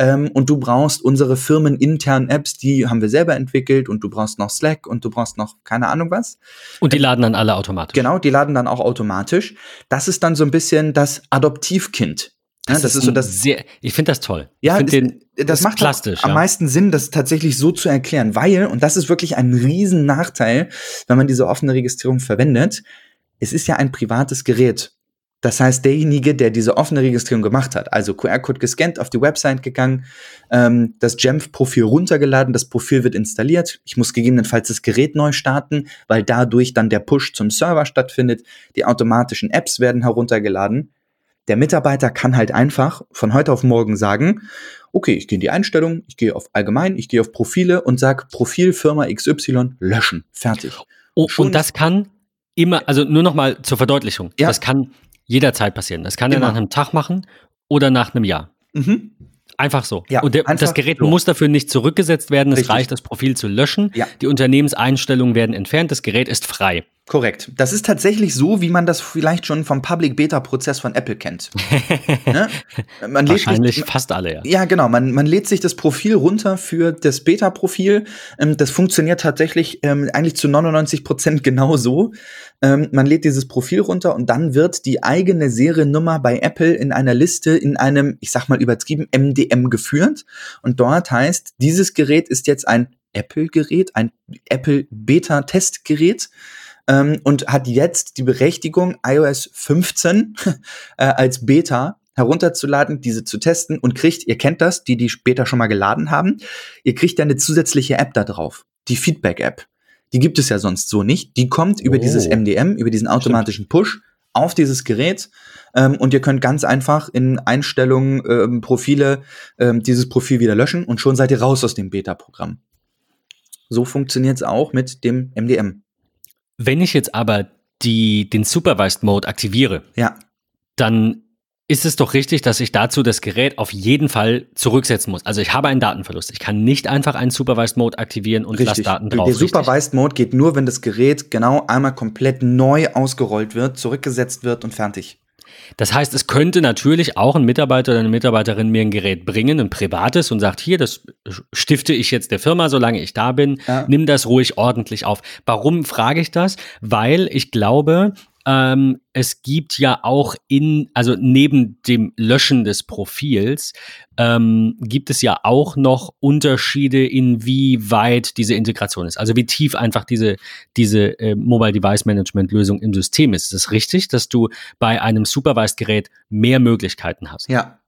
ähm, und du brauchst unsere firmeninternen Apps, die haben wir selber entwickelt und du brauchst noch Slack und du brauchst noch keine Ahnung was. Und die laden dann alle automatisch. Genau, die laden dann auch automatisch. Das ist dann so ein bisschen das Adoptivkind. Das, ja, das ist, ist so das. Sehr, ich finde das toll. Ja, das, den, das macht plastisch, am ja. meisten Sinn, das tatsächlich so zu erklären, weil, und das ist wirklich ein riesen Nachteil, wenn man diese offene Registrierung verwendet, es ist ja ein privates Gerät. Das heißt, derjenige, der diese offene Registrierung gemacht hat, also QR-Code gescannt, auf die Website gegangen, ähm, das Jamf-Profil runtergeladen, das Profil wird installiert. Ich muss gegebenenfalls das Gerät neu starten, weil dadurch dann der Push zum Server stattfindet. Die automatischen Apps werden heruntergeladen. Der Mitarbeiter kann halt einfach von heute auf morgen sagen, okay, ich gehe in die Einstellung, ich gehe auf Allgemein, ich gehe auf Profile und sage Profil Firma XY löschen. Fertig. Oh, und das kann immer, also nur noch mal zur Verdeutlichung, ja. das kann jederzeit passieren. Das kann er nach einem Tag machen oder nach einem Jahr. Mhm. Einfach so. Ja, und der, das Gerät so. muss dafür nicht zurückgesetzt werden. Es reicht, das Profil zu löschen. Ja. Die Unternehmenseinstellungen werden entfernt. Das Gerät ist frei. Korrekt. Das ist tatsächlich so, wie man das vielleicht schon vom Public Beta Prozess von Apple kennt. [laughs] ne? man Wahrscheinlich sich, fast alle, ja. Ja, genau. Man, man lädt sich das Profil runter für das Beta-Profil. Ähm, das funktioniert tatsächlich ähm, eigentlich zu 99 [laughs] Prozent genau so. Ähm, man lädt dieses Profil runter und dann wird die eigene Seriennummer bei Apple in einer Liste in einem, ich sag mal übertrieben, MDM geführt. Und dort heißt, dieses Gerät ist jetzt ein Apple-Gerät, ein Apple Beta-Testgerät ähm, und hat jetzt die Berechtigung, iOS 15 [laughs] äh, als Beta herunterzuladen, diese zu testen und kriegt, ihr kennt das, die die später schon mal geladen haben, ihr kriegt eine zusätzliche App da drauf, die Feedback-App. Die gibt es ja sonst so nicht. Die kommt über oh. dieses MDM, über diesen automatischen Push auf dieses Gerät ähm, und ihr könnt ganz einfach in Einstellungen, ähm, Profile, ähm, dieses Profil wieder löschen und schon seid ihr raus aus dem Beta-Programm. So funktioniert es auch mit dem MDM. Wenn ich jetzt aber die, den Supervised Mode aktiviere, ja. dann ist es doch richtig, dass ich dazu das Gerät auf jeden Fall zurücksetzen muss. Also ich habe einen Datenverlust. Ich kann nicht einfach einen Supervised Mode aktivieren und lasse Daten drauf. Der Supervised Mode geht nur, wenn das Gerät genau einmal komplett neu ausgerollt wird, zurückgesetzt wird und fertig. Das heißt, es könnte natürlich auch ein Mitarbeiter oder eine Mitarbeiterin mir ein Gerät bringen, ein privates, und sagt, hier, das stifte ich jetzt der Firma, solange ich da bin, ja. nimm das ruhig ordentlich auf. Warum frage ich das? Weil ich glaube, ähm, es gibt ja auch in, also neben dem Löschen des Profils, ähm, gibt es ja auch noch Unterschiede, inwieweit diese Integration ist. Also wie tief einfach diese, diese äh, Mobile Device Management Lösung im System ist. Ist es richtig, dass du bei einem Supervised Gerät mehr Möglichkeiten hast? Ja,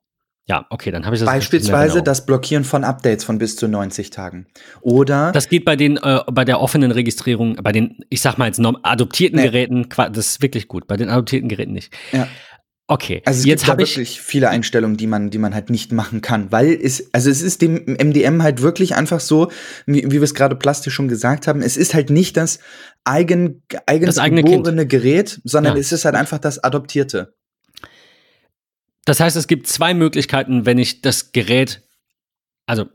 ja, okay, dann habe ich das. Beispielsweise genau. das Blockieren von Updates von bis zu 90 Tagen. Oder. Das geht bei den, äh, bei der offenen Registrierung, bei den, ich sag mal jetzt adoptierten nee. Geräten, das ist wirklich gut. Bei den adoptierten Geräten nicht. Ja. Okay. Also es jetzt gibt da wirklich viele Einstellungen, die man, die man halt nicht machen kann, weil es, also es ist dem MDM halt wirklich einfach so, wie, wie wir es gerade plastisch schon gesagt haben, es ist halt nicht das eigen, eigens das geborene Gerät, sondern ja. es ist halt einfach das adoptierte. Das heißt, es gibt zwei Möglichkeiten, wenn ich das Gerät, also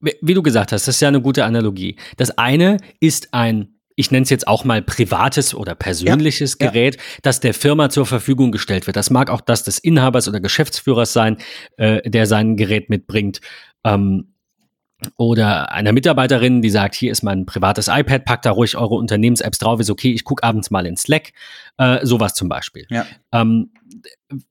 wie du gesagt hast, das ist ja eine gute Analogie. Das eine ist ein ich nenne es jetzt auch mal privates oder persönliches ja, Gerät, ja. das der Firma zur Verfügung gestellt wird. Das mag auch das des Inhabers oder Geschäftsführers sein, äh, der sein Gerät mitbringt. Ähm, oder einer Mitarbeiterin, die sagt, hier ist mein privates iPad, packt da ruhig eure Unternehmens-Apps drauf, ist okay, ich gucke abends mal in Slack, äh, sowas zum Beispiel. Ja. Ähm,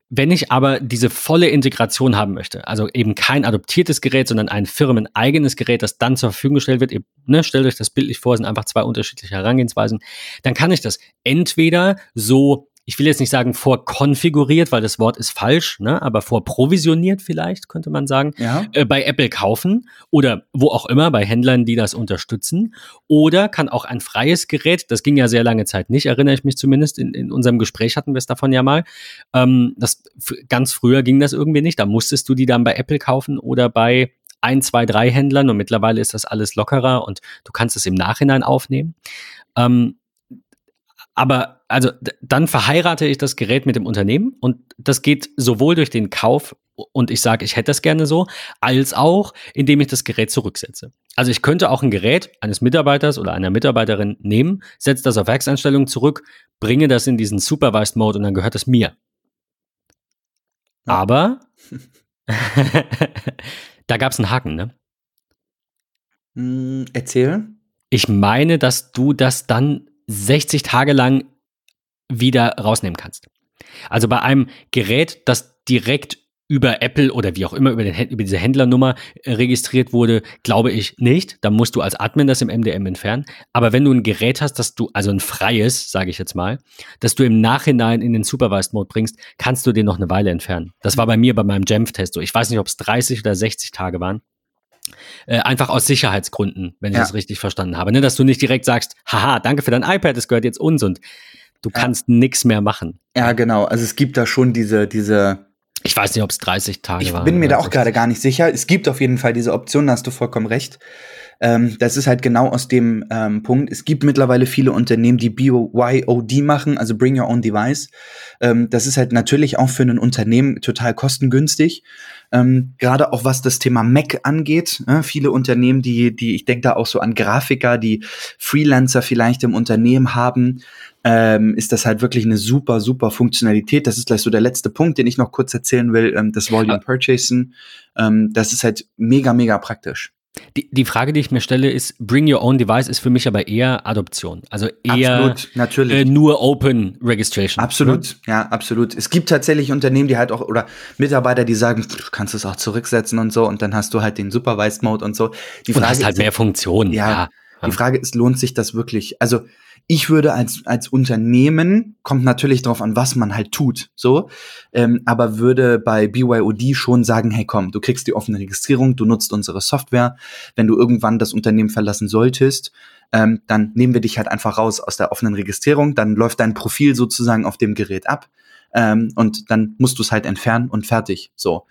wenn ich aber diese volle Integration haben möchte, also eben kein adoptiertes Gerät, sondern ein firmeneigenes Gerät, das dann zur Verfügung gestellt wird, ihr, ne, stellt euch das bildlich vor, sind einfach zwei unterschiedliche Herangehensweisen, dann kann ich das entweder so ich will jetzt nicht sagen vorkonfiguriert, weil das Wort ist falsch, ne, aber vorprovisioniert vielleicht, könnte man sagen, Ja. äh, bei Apple kaufen oder wo auch immer, bei Händlern, die das unterstützen. Oder kann auch ein freies Gerät, das ging ja sehr lange Zeit nicht, erinnere ich mich zumindest, in, in unserem Gespräch hatten wir es davon ja mal. Ähm, das, ganz früher ging das irgendwie nicht, da musstest du die dann bei Apple kaufen oder bei ein, zwei, drei Händlern und mittlerweile ist das alles lockerer und du kannst es im Nachhinein aufnehmen. Ähm, aber also dann verheirate ich das Gerät mit dem Unternehmen und das geht sowohl durch den Kauf und ich sage, ich hätte das gerne so, als auch, indem ich das Gerät zurücksetze. Also ich könnte auch ein Gerät eines Mitarbeiters oder einer Mitarbeiterin nehmen, setze das auf Werkseinstellungen zurück, bringe das in diesen Supervised Mode und dann gehört es mir. Ja. Aber [laughs] [laughs] da gab es einen Haken, ne? Hm, erzähl. Ich meine, dass du das dann 60 Tage lang wieder rausnehmen kannst. Also bei einem Gerät, das direkt über Apple oder wie auch immer über, den, über diese Händlernummer äh, registriert wurde, glaube ich nicht. Da musst du als Admin das im MDM entfernen. Aber wenn du ein Gerät hast, das du, also ein freies, sage ich jetzt mal, das du im Nachhinein in den Supervised Mode bringst, kannst du den noch eine Weile entfernen. Das war bei mir bei meinem Jamf-Test so. Ich weiß nicht, ob es 30 oder 60 Tage waren. Äh, einfach aus Sicherheitsgründen, wenn ich Ja. das richtig verstanden habe. Ne? Dass du nicht direkt sagst, haha, danke für dein iPad, es gehört jetzt uns und du Ja. kannst nix mehr machen. Ja, genau. Also es gibt da schon diese, diese. Ich weiß nicht, ob es 30 Tage Ich waren. bin mir da auch 60. gerade gar nicht sicher. Es gibt auf jeden Fall diese Option, da hast du vollkommen recht. Ähm, das ist halt genau aus dem ähm, Punkt. Es gibt mittlerweile viele Unternehmen, die BYOD machen, also Bring Your Own Device. Ähm, das ist halt natürlich auch für ein Unternehmen total kostengünstig. Ähm, Gerade auch was das Thema Mac angeht. Ne? Viele Unternehmen, die, die, ich denke da auch so an Grafiker, die Freelancer vielleicht im Unternehmen haben, ähm, ist das halt wirklich eine super, super Funktionalität. Das ist gleich so der letzte Punkt, den ich noch kurz erzählen will, ähm, das Volume Ah. Purchasing. Das ist halt mega, mega praktisch. Die, die Frage, die ich mir stelle, ist, Bring Your Own Device ist für mich aber eher Adoption. Also eher Absolut, natürlich. äh, nur Open Registration. Absolut, ja, absolut. Es gibt tatsächlich Unternehmen, die halt auch, oder Mitarbeiter, die sagen, du kannst es auch zurücksetzen und so, und dann hast du halt den Supervised Mode und so. Die Und hast ist- halt mehr Funktionen. Ja, Ja. Die Frage ist, lohnt sich das wirklich? Also ich würde als, als Unternehmen, kommt natürlich drauf an, was man halt tut, so, ähm, aber würde bei BYOD schon sagen, hey komm, du kriegst die offene Registrierung, du nutzt unsere Software, wenn du irgendwann das Unternehmen verlassen solltest, ähm, dann nehmen wir dich halt einfach raus aus der offenen Registrierung, dann läuft dein Profil sozusagen auf dem Gerät ab ähm, und dann musst du es halt entfernen und fertig, so.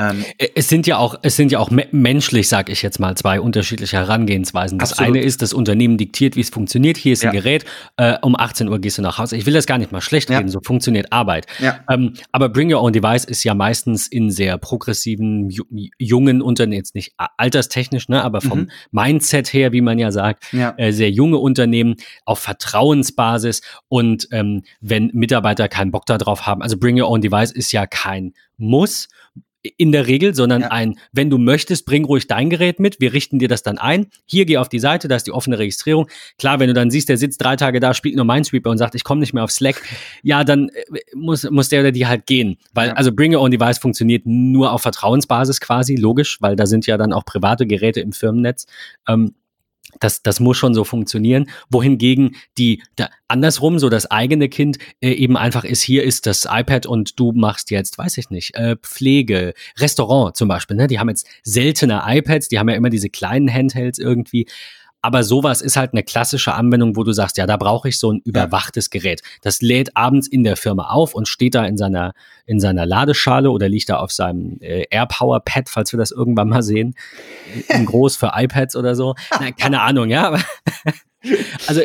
Ähm, Äh, Es sind ja auch, es sind ja auch me menschlich, sag ich jetzt mal, zwei unterschiedliche Herangehensweisen. Das Absolut. eine ist, das Unternehmen diktiert, wie es funktioniert. Hier ist ein Ja. Gerät, äh, um 18 Uhr gehst du nach Hause. Ich will das gar nicht mal schlecht Ja. reden, so funktioniert Arbeit. ja, Ähm, aber Bring Your Own Device ist ja meistens in sehr progressiven, ju jungen Unternehmen, jetzt nicht alterstechnisch, ne, aber vom Mhm. Mindset her, wie man ja sagt, äh, sehr junge Unternehmen auf Vertrauensbasis und ähm, wenn Mitarbeiter keinen Bock darauf haben, also Bring Your Own Device ist ja kein Muss in der Regel, sondern Ja. ein, wenn du möchtest, bring ruhig dein Gerät mit, wir richten dir das dann ein. Hier geh auf die Seite, da ist die offene Registrierung. Klar, wenn du dann siehst, der sitzt drei Tage da, spielt nur Minesweeper und sagt, ich komme nicht mehr auf Slack, [laughs] ja, dann äh, muss, muss der oder die halt gehen. Weil, Ja. also Bring Your Own Device funktioniert nur auf Vertrauensbasis quasi, logisch, weil da sind ja dann auch private Geräte im Firmennetz. Ähm, das, das muss schon so funktionieren. Wohingegen die da, andersrum, so das eigene Kind äh, eben einfach ist, hier ist das iPad und du machst jetzt, weiß ich nicht, äh, Pflege, Restaurant zum Beispiel. Ne? Die haben jetzt seltene iPads, die haben ja immer diese kleinen Handhelds irgendwie. Aber sowas ist halt eine klassische Anwendung, wo du sagst, ja, da brauche ich so ein überwachtes Gerät. Das lädt abends in der Firma auf und steht da in seiner, in seiner Ladeschale oder liegt da auf seinem äh, AirPower Pad, falls wir das irgendwann mal sehen. In groß für iPads oder so. Na, keine Ahnung, ja. [laughs] Also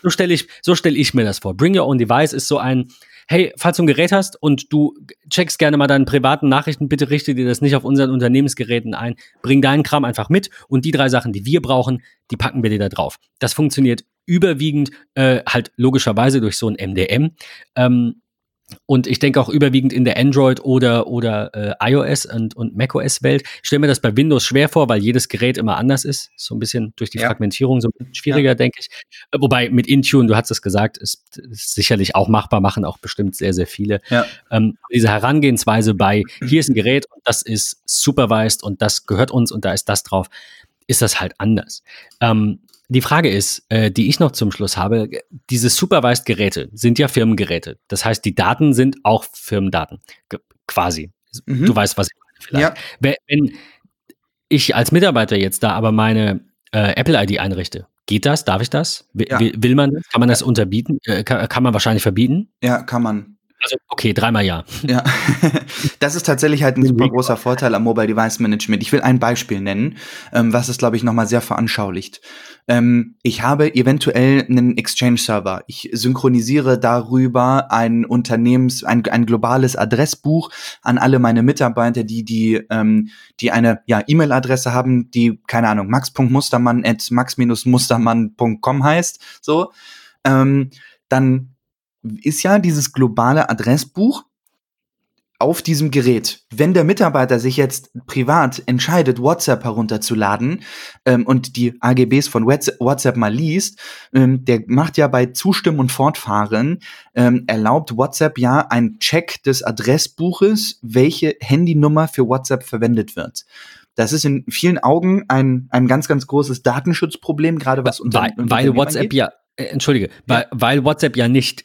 so stelle ich, so stelle ich mir das vor. Bring Your Own Device ist so ein, hey, falls du ein Gerät hast und du checkst gerne mal deinen privaten Nachrichten, bitte richte dir das nicht auf unseren Unternehmensgeräten ein. Bring deinen Kram einfach mit und die drei Sachen, die wir brauchen, die packen wir dir da drauf. Das funktioniert überwiegend äh, halt logischerweise durch so ein MDM. Ähm, und ich denke auch überwiegend in der Android- oder, oder äh, iOS- und, und macOS-Welt. Ich stelle mir das bei Windows schwer vor, weil jedes Gerät immer anders ist. So ein bisschen durch die Ja. Fragmentierung so ein bisschen schwieriger, denke ich. Äh, Wobei mit Intune, du hast es gesagt, ist, ist sicherlich auch machbar, machen auch bestimmt sehr, sehr viele. Ja. Ähm, diese Herangehensweise bei, hier ist ein Gerät und das ist supervised und das gehört uns und da ist das drauf, ist das halt anders. Ähm, die Frage ist, äh, die ich noch zum Schluss habe, diese Supervised Geräte sind ja Firmengeräte. Das heißt, die Daten sind auch Firmendaten, quasi. Mhm. Du weißt, was ich meine vielleicht. Ja. Wenn ich als Mitarbeiter jetzt da aber meine äh, Apple-ID einrichte, geht das? Darf ich das? Will, ja. will man das? Kann man das unterbieten? Äh, kann, kann man wahrscheinlich verbieten? Ja, kann man. Also, okay, dreimal ja. [laughs] Ja, [laughs] das ist tatsächlich halt ein super großer Vorteil am Mobile Device Management. Ich will ein Beispiel nennen, ähm, was es, glaube ich, nochmal sehr veranschaulicht. Ähm, ich habe eventuell einen Exchange-Server. Ich synchronisiere darüber ein Unternehmens-, ein, ein globales Adressbuch an alle meine Mitarbeiter, die, die, ähm, die eine ja, E-Mail-Adresse haben, die, keine Ahnung, max.mustermann at max-mustermann.com heißt. So. Ähm, dann ist ja dieses globale Adressbuch auf diesem Gerät. Wenn der Mitarbeiter sich jetzt privat entscheidet, WhatsApp herunterzuladen ähm, und die AGBs von WhatsApp mal liest, ähm, der macht ja bei Zustimmen und Fortfahren, ähm, erlaubt WhatsApp ja einen Check des Adressbuches, welche Handynummer für WhatsApp verwendet wird. Das ist in vielen Augen ein, ein ganz, ganz großes Datenschutzproblem, gerade was unter, weil, weil WhatsApp angeht. ja, äh, entschuldige, ja. Weil, weil WhatsApp ja nicht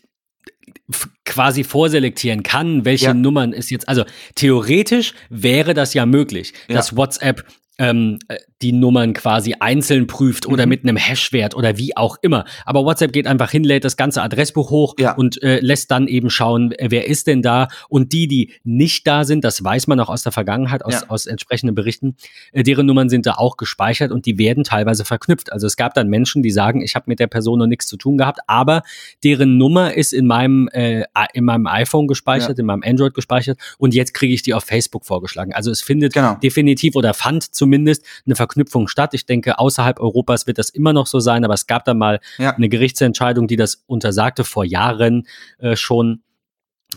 quasi vorselektieren kann, welche ja. Nummern ist jetzt, also theoretisch wäre das ja möglich, ja. dass WhatsApp ähm, äh, die Nummern quasi einzeln prüft oder mhm. mit einem Hashwert oder wie auch immer. Aber WhatsApp geht einfach hin, lädt das ganze Adressbuch hoch ja. und äh, lässt dann eben schauen, äh, wer ist denn da. Und die, die nicht da sind, das weiß man auch aus der Vergangenheit, aus, ja. aus entsprechenden Berichten, äh, deren Nummern sind da auch gespeichert und die werden teilweise verknüpft. Also es gab dann Menschen, die sagen, ich habe mit der Person noch nichts zu tun gehabt, aber deren Nummer ist in meinem, äh, in meinem iPhone gespeichert, ja. in meinem Android gespeichert und jetzt kriege ich die auf Facebook vorgeschlagen. Also es findet genau. definitiv oder fand zumindest eine Verknüpfung statt. Ich denke, außerhalb Europas wird das immer noch so sein, aber es gab da mal ja. eine Gerichtsentscheidung, die das untersagte vor Jahren äh, schon.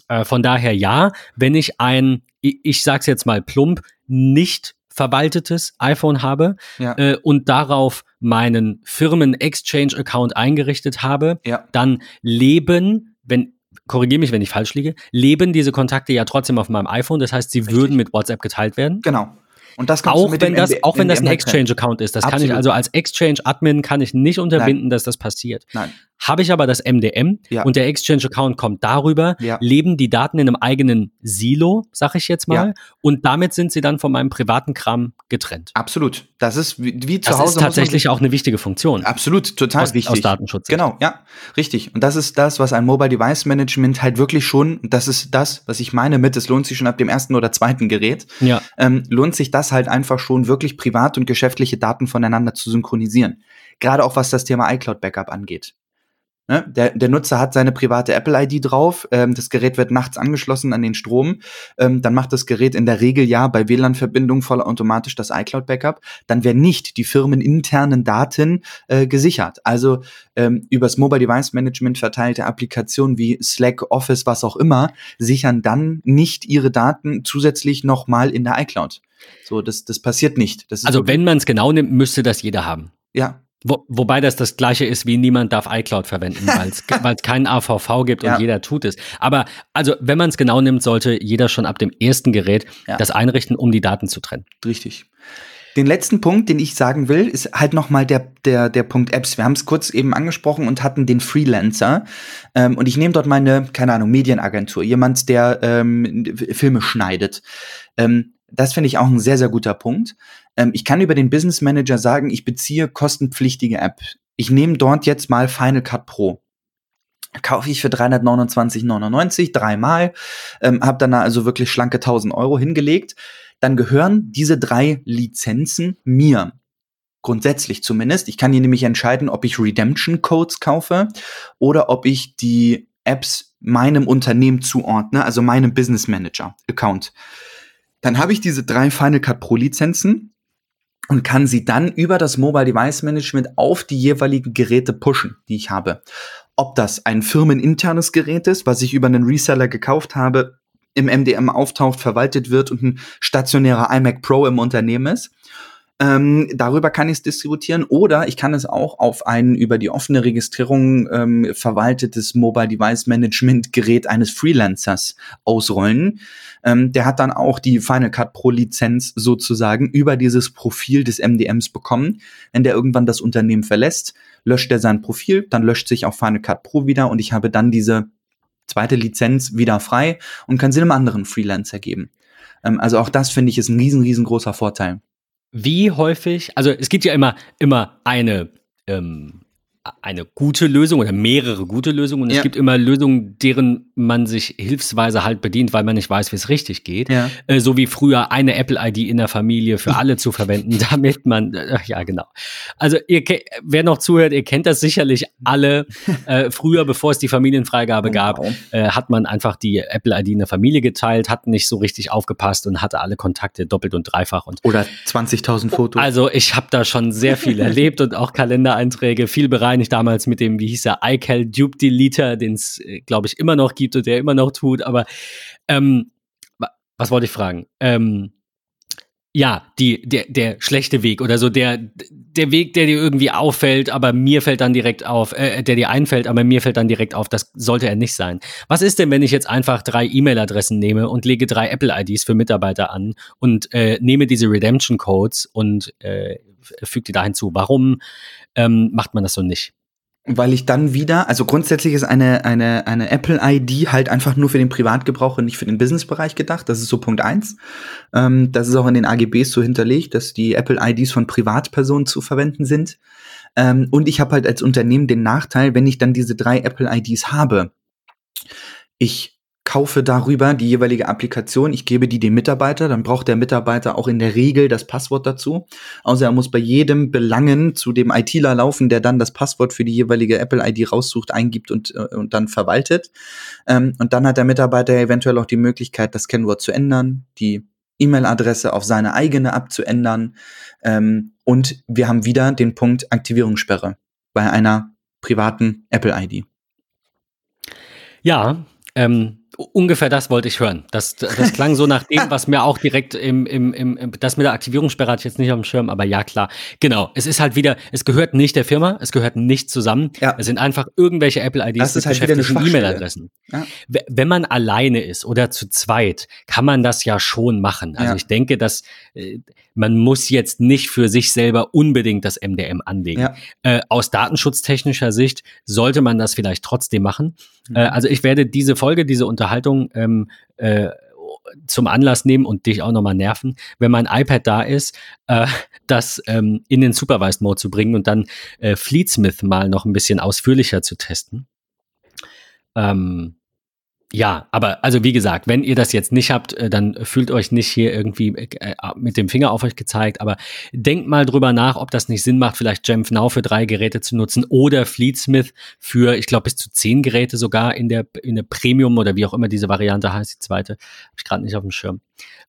Äh, von daher ja, wenn ich ein, ich, ich sag's jetzt mal plump, nicht verwaltetes iPhone habe ja. äh, und darauf meinen Firmen-Exchange-Account eingerichtet habe, ja. dann leben, wenn korrigiere mich, wenn ich falsch liege, leben diese Kontakte ja trotzdem auf meinem iPhone. Das heißt, sie Richtig. würden mit WhatsApp geteilt werden. Genau. Und das auch wenn das, auch wenn das ein Exchange-Account ist. Das Absolut. kann ich also als Exchange-Admin kann ich nicht unterbinden, Nein. dass das passiert. Nein. Habe ich aber das MDM ja. und der Exchange-Account kommt darüber, ja. leben die Daten in einem eigenen Silo, sag ich jetzt mal, ja. und damit sind sie dann von meinem privaten Kram getrennt. Absolut. Das ist wie, wie zu das Hause. Das ist tatsächlich auch eine wichtige Funktion. Absolut, total aus, wichtig. Aus Datenschutz. Genau, ja, richtig. Und das ist das, was ein Mobile Device Management halt wirklich schon, das ist das, was ich meine mit, es lohnt sich schon ab dem ersten oder zweiten Gerät, ja. ähm, lohnt sich das halt einfach schon wirklich privat und geschäftliche Daten voneinander zu synchronisieren. Gerade auch was das Thema iCloud Backup angeht. Ne? Der, der Nutzer hat seine private Apple-ID drauf, ähm, das Gerät wird nachts angeschlossen an den Strom, ähm, dann macht das Gerät in der Regel ja bei WLAN-Verbindung vollautomatisch das iCloud-Backup, dann werden nicht die firmeninternen Daten äh, gesichert. Also ähm, übers Mobile Device Management verteilte Applikationen wie Slack, Office, was auch immer, sichern dann nicht ihre Daten zusätzlich nochmal in der iCloud. So, das, das passiert nicht. Also wenn man es genau nimmt, müsste das jeder haben. Ja, wo, wobei das das gleiche ist, wie niemand darf iCloud verwenden, [laughs] weil es keinen AVV gibt ja. und jeder tut es. Aber also, wenn man es genau nimmt, sollte jeder schon ab dem ersten Gerät ja. das einrichten, um die Daten zu trennen. Richtig. Den letzten Punkt, den ich sagen will, ist halt nochmal der, der, der Punkt Apps. Wir haben es kurz eben angesprochen und hatten den Freelancer. Ähm, und ich nehme dort meine, keine Ahnung, Medienagentur, jemand, der ähm, Filme schneidet. Ähm, das finde ich auch ein sehr, sehr guter Punkt. Ähm, ich kann über den Business Manager sagen, ich beziehe kostenpflichtige App. Ich nehme dort jetzt mal Final Cut Pro. Kaufe ich für 329,99 dreimal, ähm, habe dann also wirklich schlanke 1000 Euro hingelegt. Dann gehören diese drei Lizenzen mir. Grundsätzlich zumindest. Ich kann hier nämlich entscheiden, ob ich Redemption Codes kaufe oder ob ich die Apps meinem Unternehmen zuordne, also meinem Business Manager Account. Dann habe ich diese drei Final Cut Pro Lizenzen und kann sie dann über das Mobile Device Management auf die jeweiligen Geräte pushen, die ich habe. Ob das ein firmeninternes Gerät ist, was ich über einen Reseller gekauft habe, im MDM auftaucht, verwaltet wird und ein stationärer iMac Pro im Unternehmen ist. Ähm, darüber kann ich es distributieren oder ich kann es auch auf ein über die offene Registrierung ähm, verwaltetes Mobile Device Management Gerät eines Freelancers ausrollen. Ähm, der hat dann auch die Final Cut Pro Lizenz sozusagen über dieses Profil des MDMs bekommen. Wenn der irgendwann das Unternehmen verlässt, löscht er sein Profil, dann löscht sich auch Final Cut Pro wieder und ich habe dann diese zweite Lizenz wieder frei und kann sie einem anderen Freelancer geben. Ähm, also auch das finde ich ist ein riesen, riesengroßer Vorteil. Wie häufig, also es gibt ja immer, immer eine, ähm, eine gute Lösung oder mehrere gute Lösungen und ja. es gibt immer Lösungen, deren man sich hilfsweise halt bedient, weil man nicht weiß, wie es richtig geht. Ja. Äh, so wie früher eine Apple-ID in der Familie für alle zu verwenden, [laughs] damit man, äh, ja genau. Also ihr, wer noch zuhört, ihr kennt das sicherlich alle. Äh, früher, bevor es die Familienfreigabe genau. gab, äh, hat man einfach die Apple-ID in der Familie geteilt, hat nicht so richtig aufgepasst und hatte alle Kontakte doppelt und dreifach. Und Oder 20.000 Fotos. Also ich habe da schon sehr viel erlebt und auch Kalendereinträge, viel bereit bereinigt damals mit dem, wie hieß er, iCal Dupe Deleter, den es, äh, glaube ich, immer noch gibt und der immer noch tut. Aber ähm, was wollte ich fragen? Ähm, ja, die, der, der schlechte Weg oder so, der, der Weg, der dir irgendwie auffällt, aber mir fällt dann direkt auf, äh, der dir einfällt, aber mir fällt dann direkt auf, das sollte er nicht sein. Was ist denn, wenn ich jetzt einfach drei E-Mail-Adressen nehme und lege drei Apple-IDs für Mitarbeiter an und äh, nehme diese Redemption-Codes und äh, füge die da hinzu? Warum ähm, macht man das so nicht. Weil ich dann wieder, also grundsätzlich ist eine, eine, eine Apple-ID halt einfach nur für den Privatgebrauch und nicht für den Business-Bereich gedacht. Das ist so Punkt eins. Ähm, das ist auch in den AGBs so hinterlegt, dass die Apple-IDs von Privatpersonen zu verwenden sind. Ähm, und ich habe halt als Unternehmen den Nachteil, wenn ich dann diese drei Apple-IDs habe, ich kaufe darüber die jeweilige Applikation, ich gebe die dem Mitarbeiter, dann braucht der Mitarbeiter auch in der Regel das Passwort dazu. Außer er muss bei jedem Belangen zu dem ITler laufen, der dann das Passwort für die jeweilige Apple-ID raussucht, eingibt und, äh, und dann verwaltet. Ähm, und dann hat der Mitarbeiter eventuell auch die Möglichkeit, das Kennwort zu ändern, die E-Mail-Adresse auf seine eigene abzuändern. Ähm, und wir haben wieder den Punkt Aktivierungssperre bei einer privaten Apple-ID. Ja, ähm, Ungefähr das wollte ich hören. Das, das klang so nach dem, [laughs] was mir auch direkt im, im, im, das mit der Aktivierungssperre hatte ich jetzt nicht auf dem Schirm, aber ja, klar. Genau. Es ist halt wieder, es gehört nicht der Firma, es gehört nicht zusammen. Ja. Es sind einfach irgendwelche Apple-IDs das ist halt beschäftigten E-Mail-Adressen. Ja. Wenn man alleine ist oder zu zweit, kann man das ja schon machen. Also ja. ich denke, dass äh, man muss jetzt nicht für sich selber unbedingt das MDM anlegen. Ja. Äh, aus datenschutztechnischer Sicht sollte man das vielleicht trotzdem machen. Mhm. Äh, also ich werde diese Folge, diese Unterhaltung ähm, äh, zum Anlass nehmen und dich auch nochmal nerven, wenn mein iPad da ist, äh, das ähm, in den Supervised Mode zu bringen und dann äh, Fleetsmith mal noch ein bisschen ausführlicher zu testen. Ähm, ja, aber also wie gesagt, wenn ihr das jetzt nicht habt, äh, dann fühlt euch nicht hier irgendwie äh, mit dem Finger auf euch gezeigt, aber denkt mal drüber nach, ob das nicht Sinn macht, vielleicht Jamf Now für drei Geräte zu nutzen oder Fleetsmith für, ich glaube, bis zu zehn Geräte sogar in der, in der Premium oder wie auch immer diese Variante heißt, die zweite, habe ich gerade nicht auf dem Schirm.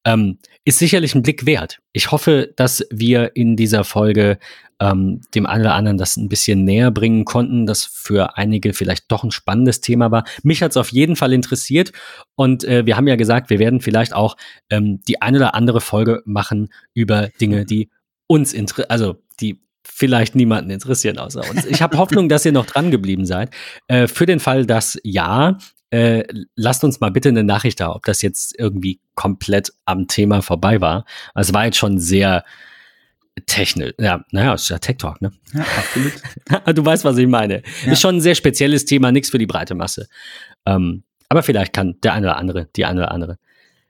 Ähm, ist sicherlich ein Blick wert. Ich hoffe, dass wir in dieser Folge ähm, dem einen oder anderen das ein bisschen näher bringen konnten, das für einige vielleicht doch ein spannendes Thema war. Mich hat es auf jeden Fall interessiert und äh, wir haben ja gesagt, wir werden vielleicht auch ähm, die eine oder andere Folge machen über Dinge, die uns interessieren, also die vielleicht niemanden interessieren außer uns. Ich habe Hoffnung, dass ihr noch dran geblieben seid. Äh, für den Fall, dass ja, äh, lasst uns mal bitte eine Nachricht da, ob das jetzt irgendwie komplett am Thema vorbei war. Es war jetzt schon sehr technisch. Ja, naja, ist ja Tech Talk, ne? Ja, absolut. [laughs] du weißt, was ich meine. Ja. Ist schon ein sehr spezielles Thema, nichts für die breite Masse. Ähm, aber vielleicht kann der eine oder andere, die eine oder andere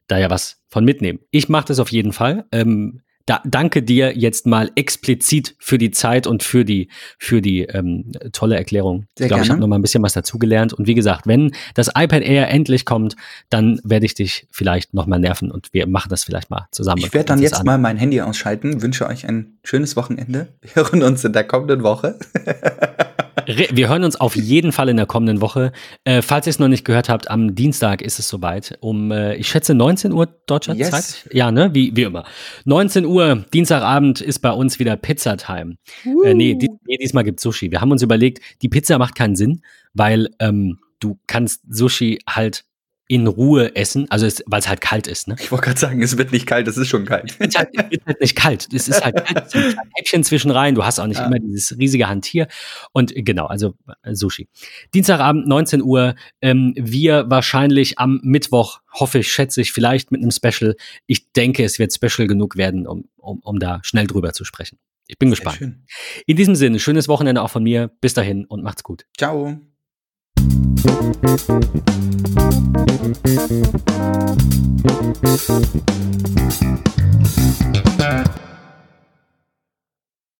da ja was von mitnehmen. Ich mache das auf jeden Fall. Ähm, da, danke dir jetzt mal explizit für die Zeit und für die, für die ähm, tolle Erklärung. Sehr ich glaube, ich habe noch mal ein bisschen was dazugelernt. Und wie gesagt, wenn das iPad Air endlich kommt, dann werde ich dich vielleicht noch mal nerven und wir machen das vielleicht mal zusammen. Ich werde dann jetzt an. mal mein Handy ausschalten, wünsche euch ein schönes Wochenende. Wir hören uns in der kommenden Woche. [laughs] Wir hören uns auf jeden Fall in der kommenden Woche. Äh, falls ihr es noch nicht gehört habt, am Dienstag ist es soweit. Um, äh, ich schätze, 19 Uhr deutscher yes. Zeit. Ja, ne? Wie, wie immer. 19 Uhr, Dienstagabend ist bei uns wieder Pizza-Time. Uh. Äh, nee, dies, nee, diesmal gibt's Sushi. Wir haben uns überlegt, die Pizza macht keinen Sinn, weil ähm, du kannst Sushi halt in Ruhe essen, also weil es halt kalt ist. Ne? Ich wollte gerade sagen, es wird nicht kalt, es ist schon kalt. Es halt, wird halt nicht kalt. Es ist halt kalt, es sind Häppchen zwischen rein, du hast auch nicht ja. immer dieses riesige Hantier. Und genau, also äh, Sushi. Dienstagabend, 19 Uhr, ähm, wir wahrscheinlich am Mittwoch, hoffe ich, schätze ich, vielleicht mit einem Special. Ich denke, es wird Special genug werden, um, um, um da schnell drüber zu sprechen. Ich bin Sehr gespannt. Schön. In diesem Sinne, schönes Wochenende auch von mir. Bis dahin und macht's gut. Ciao.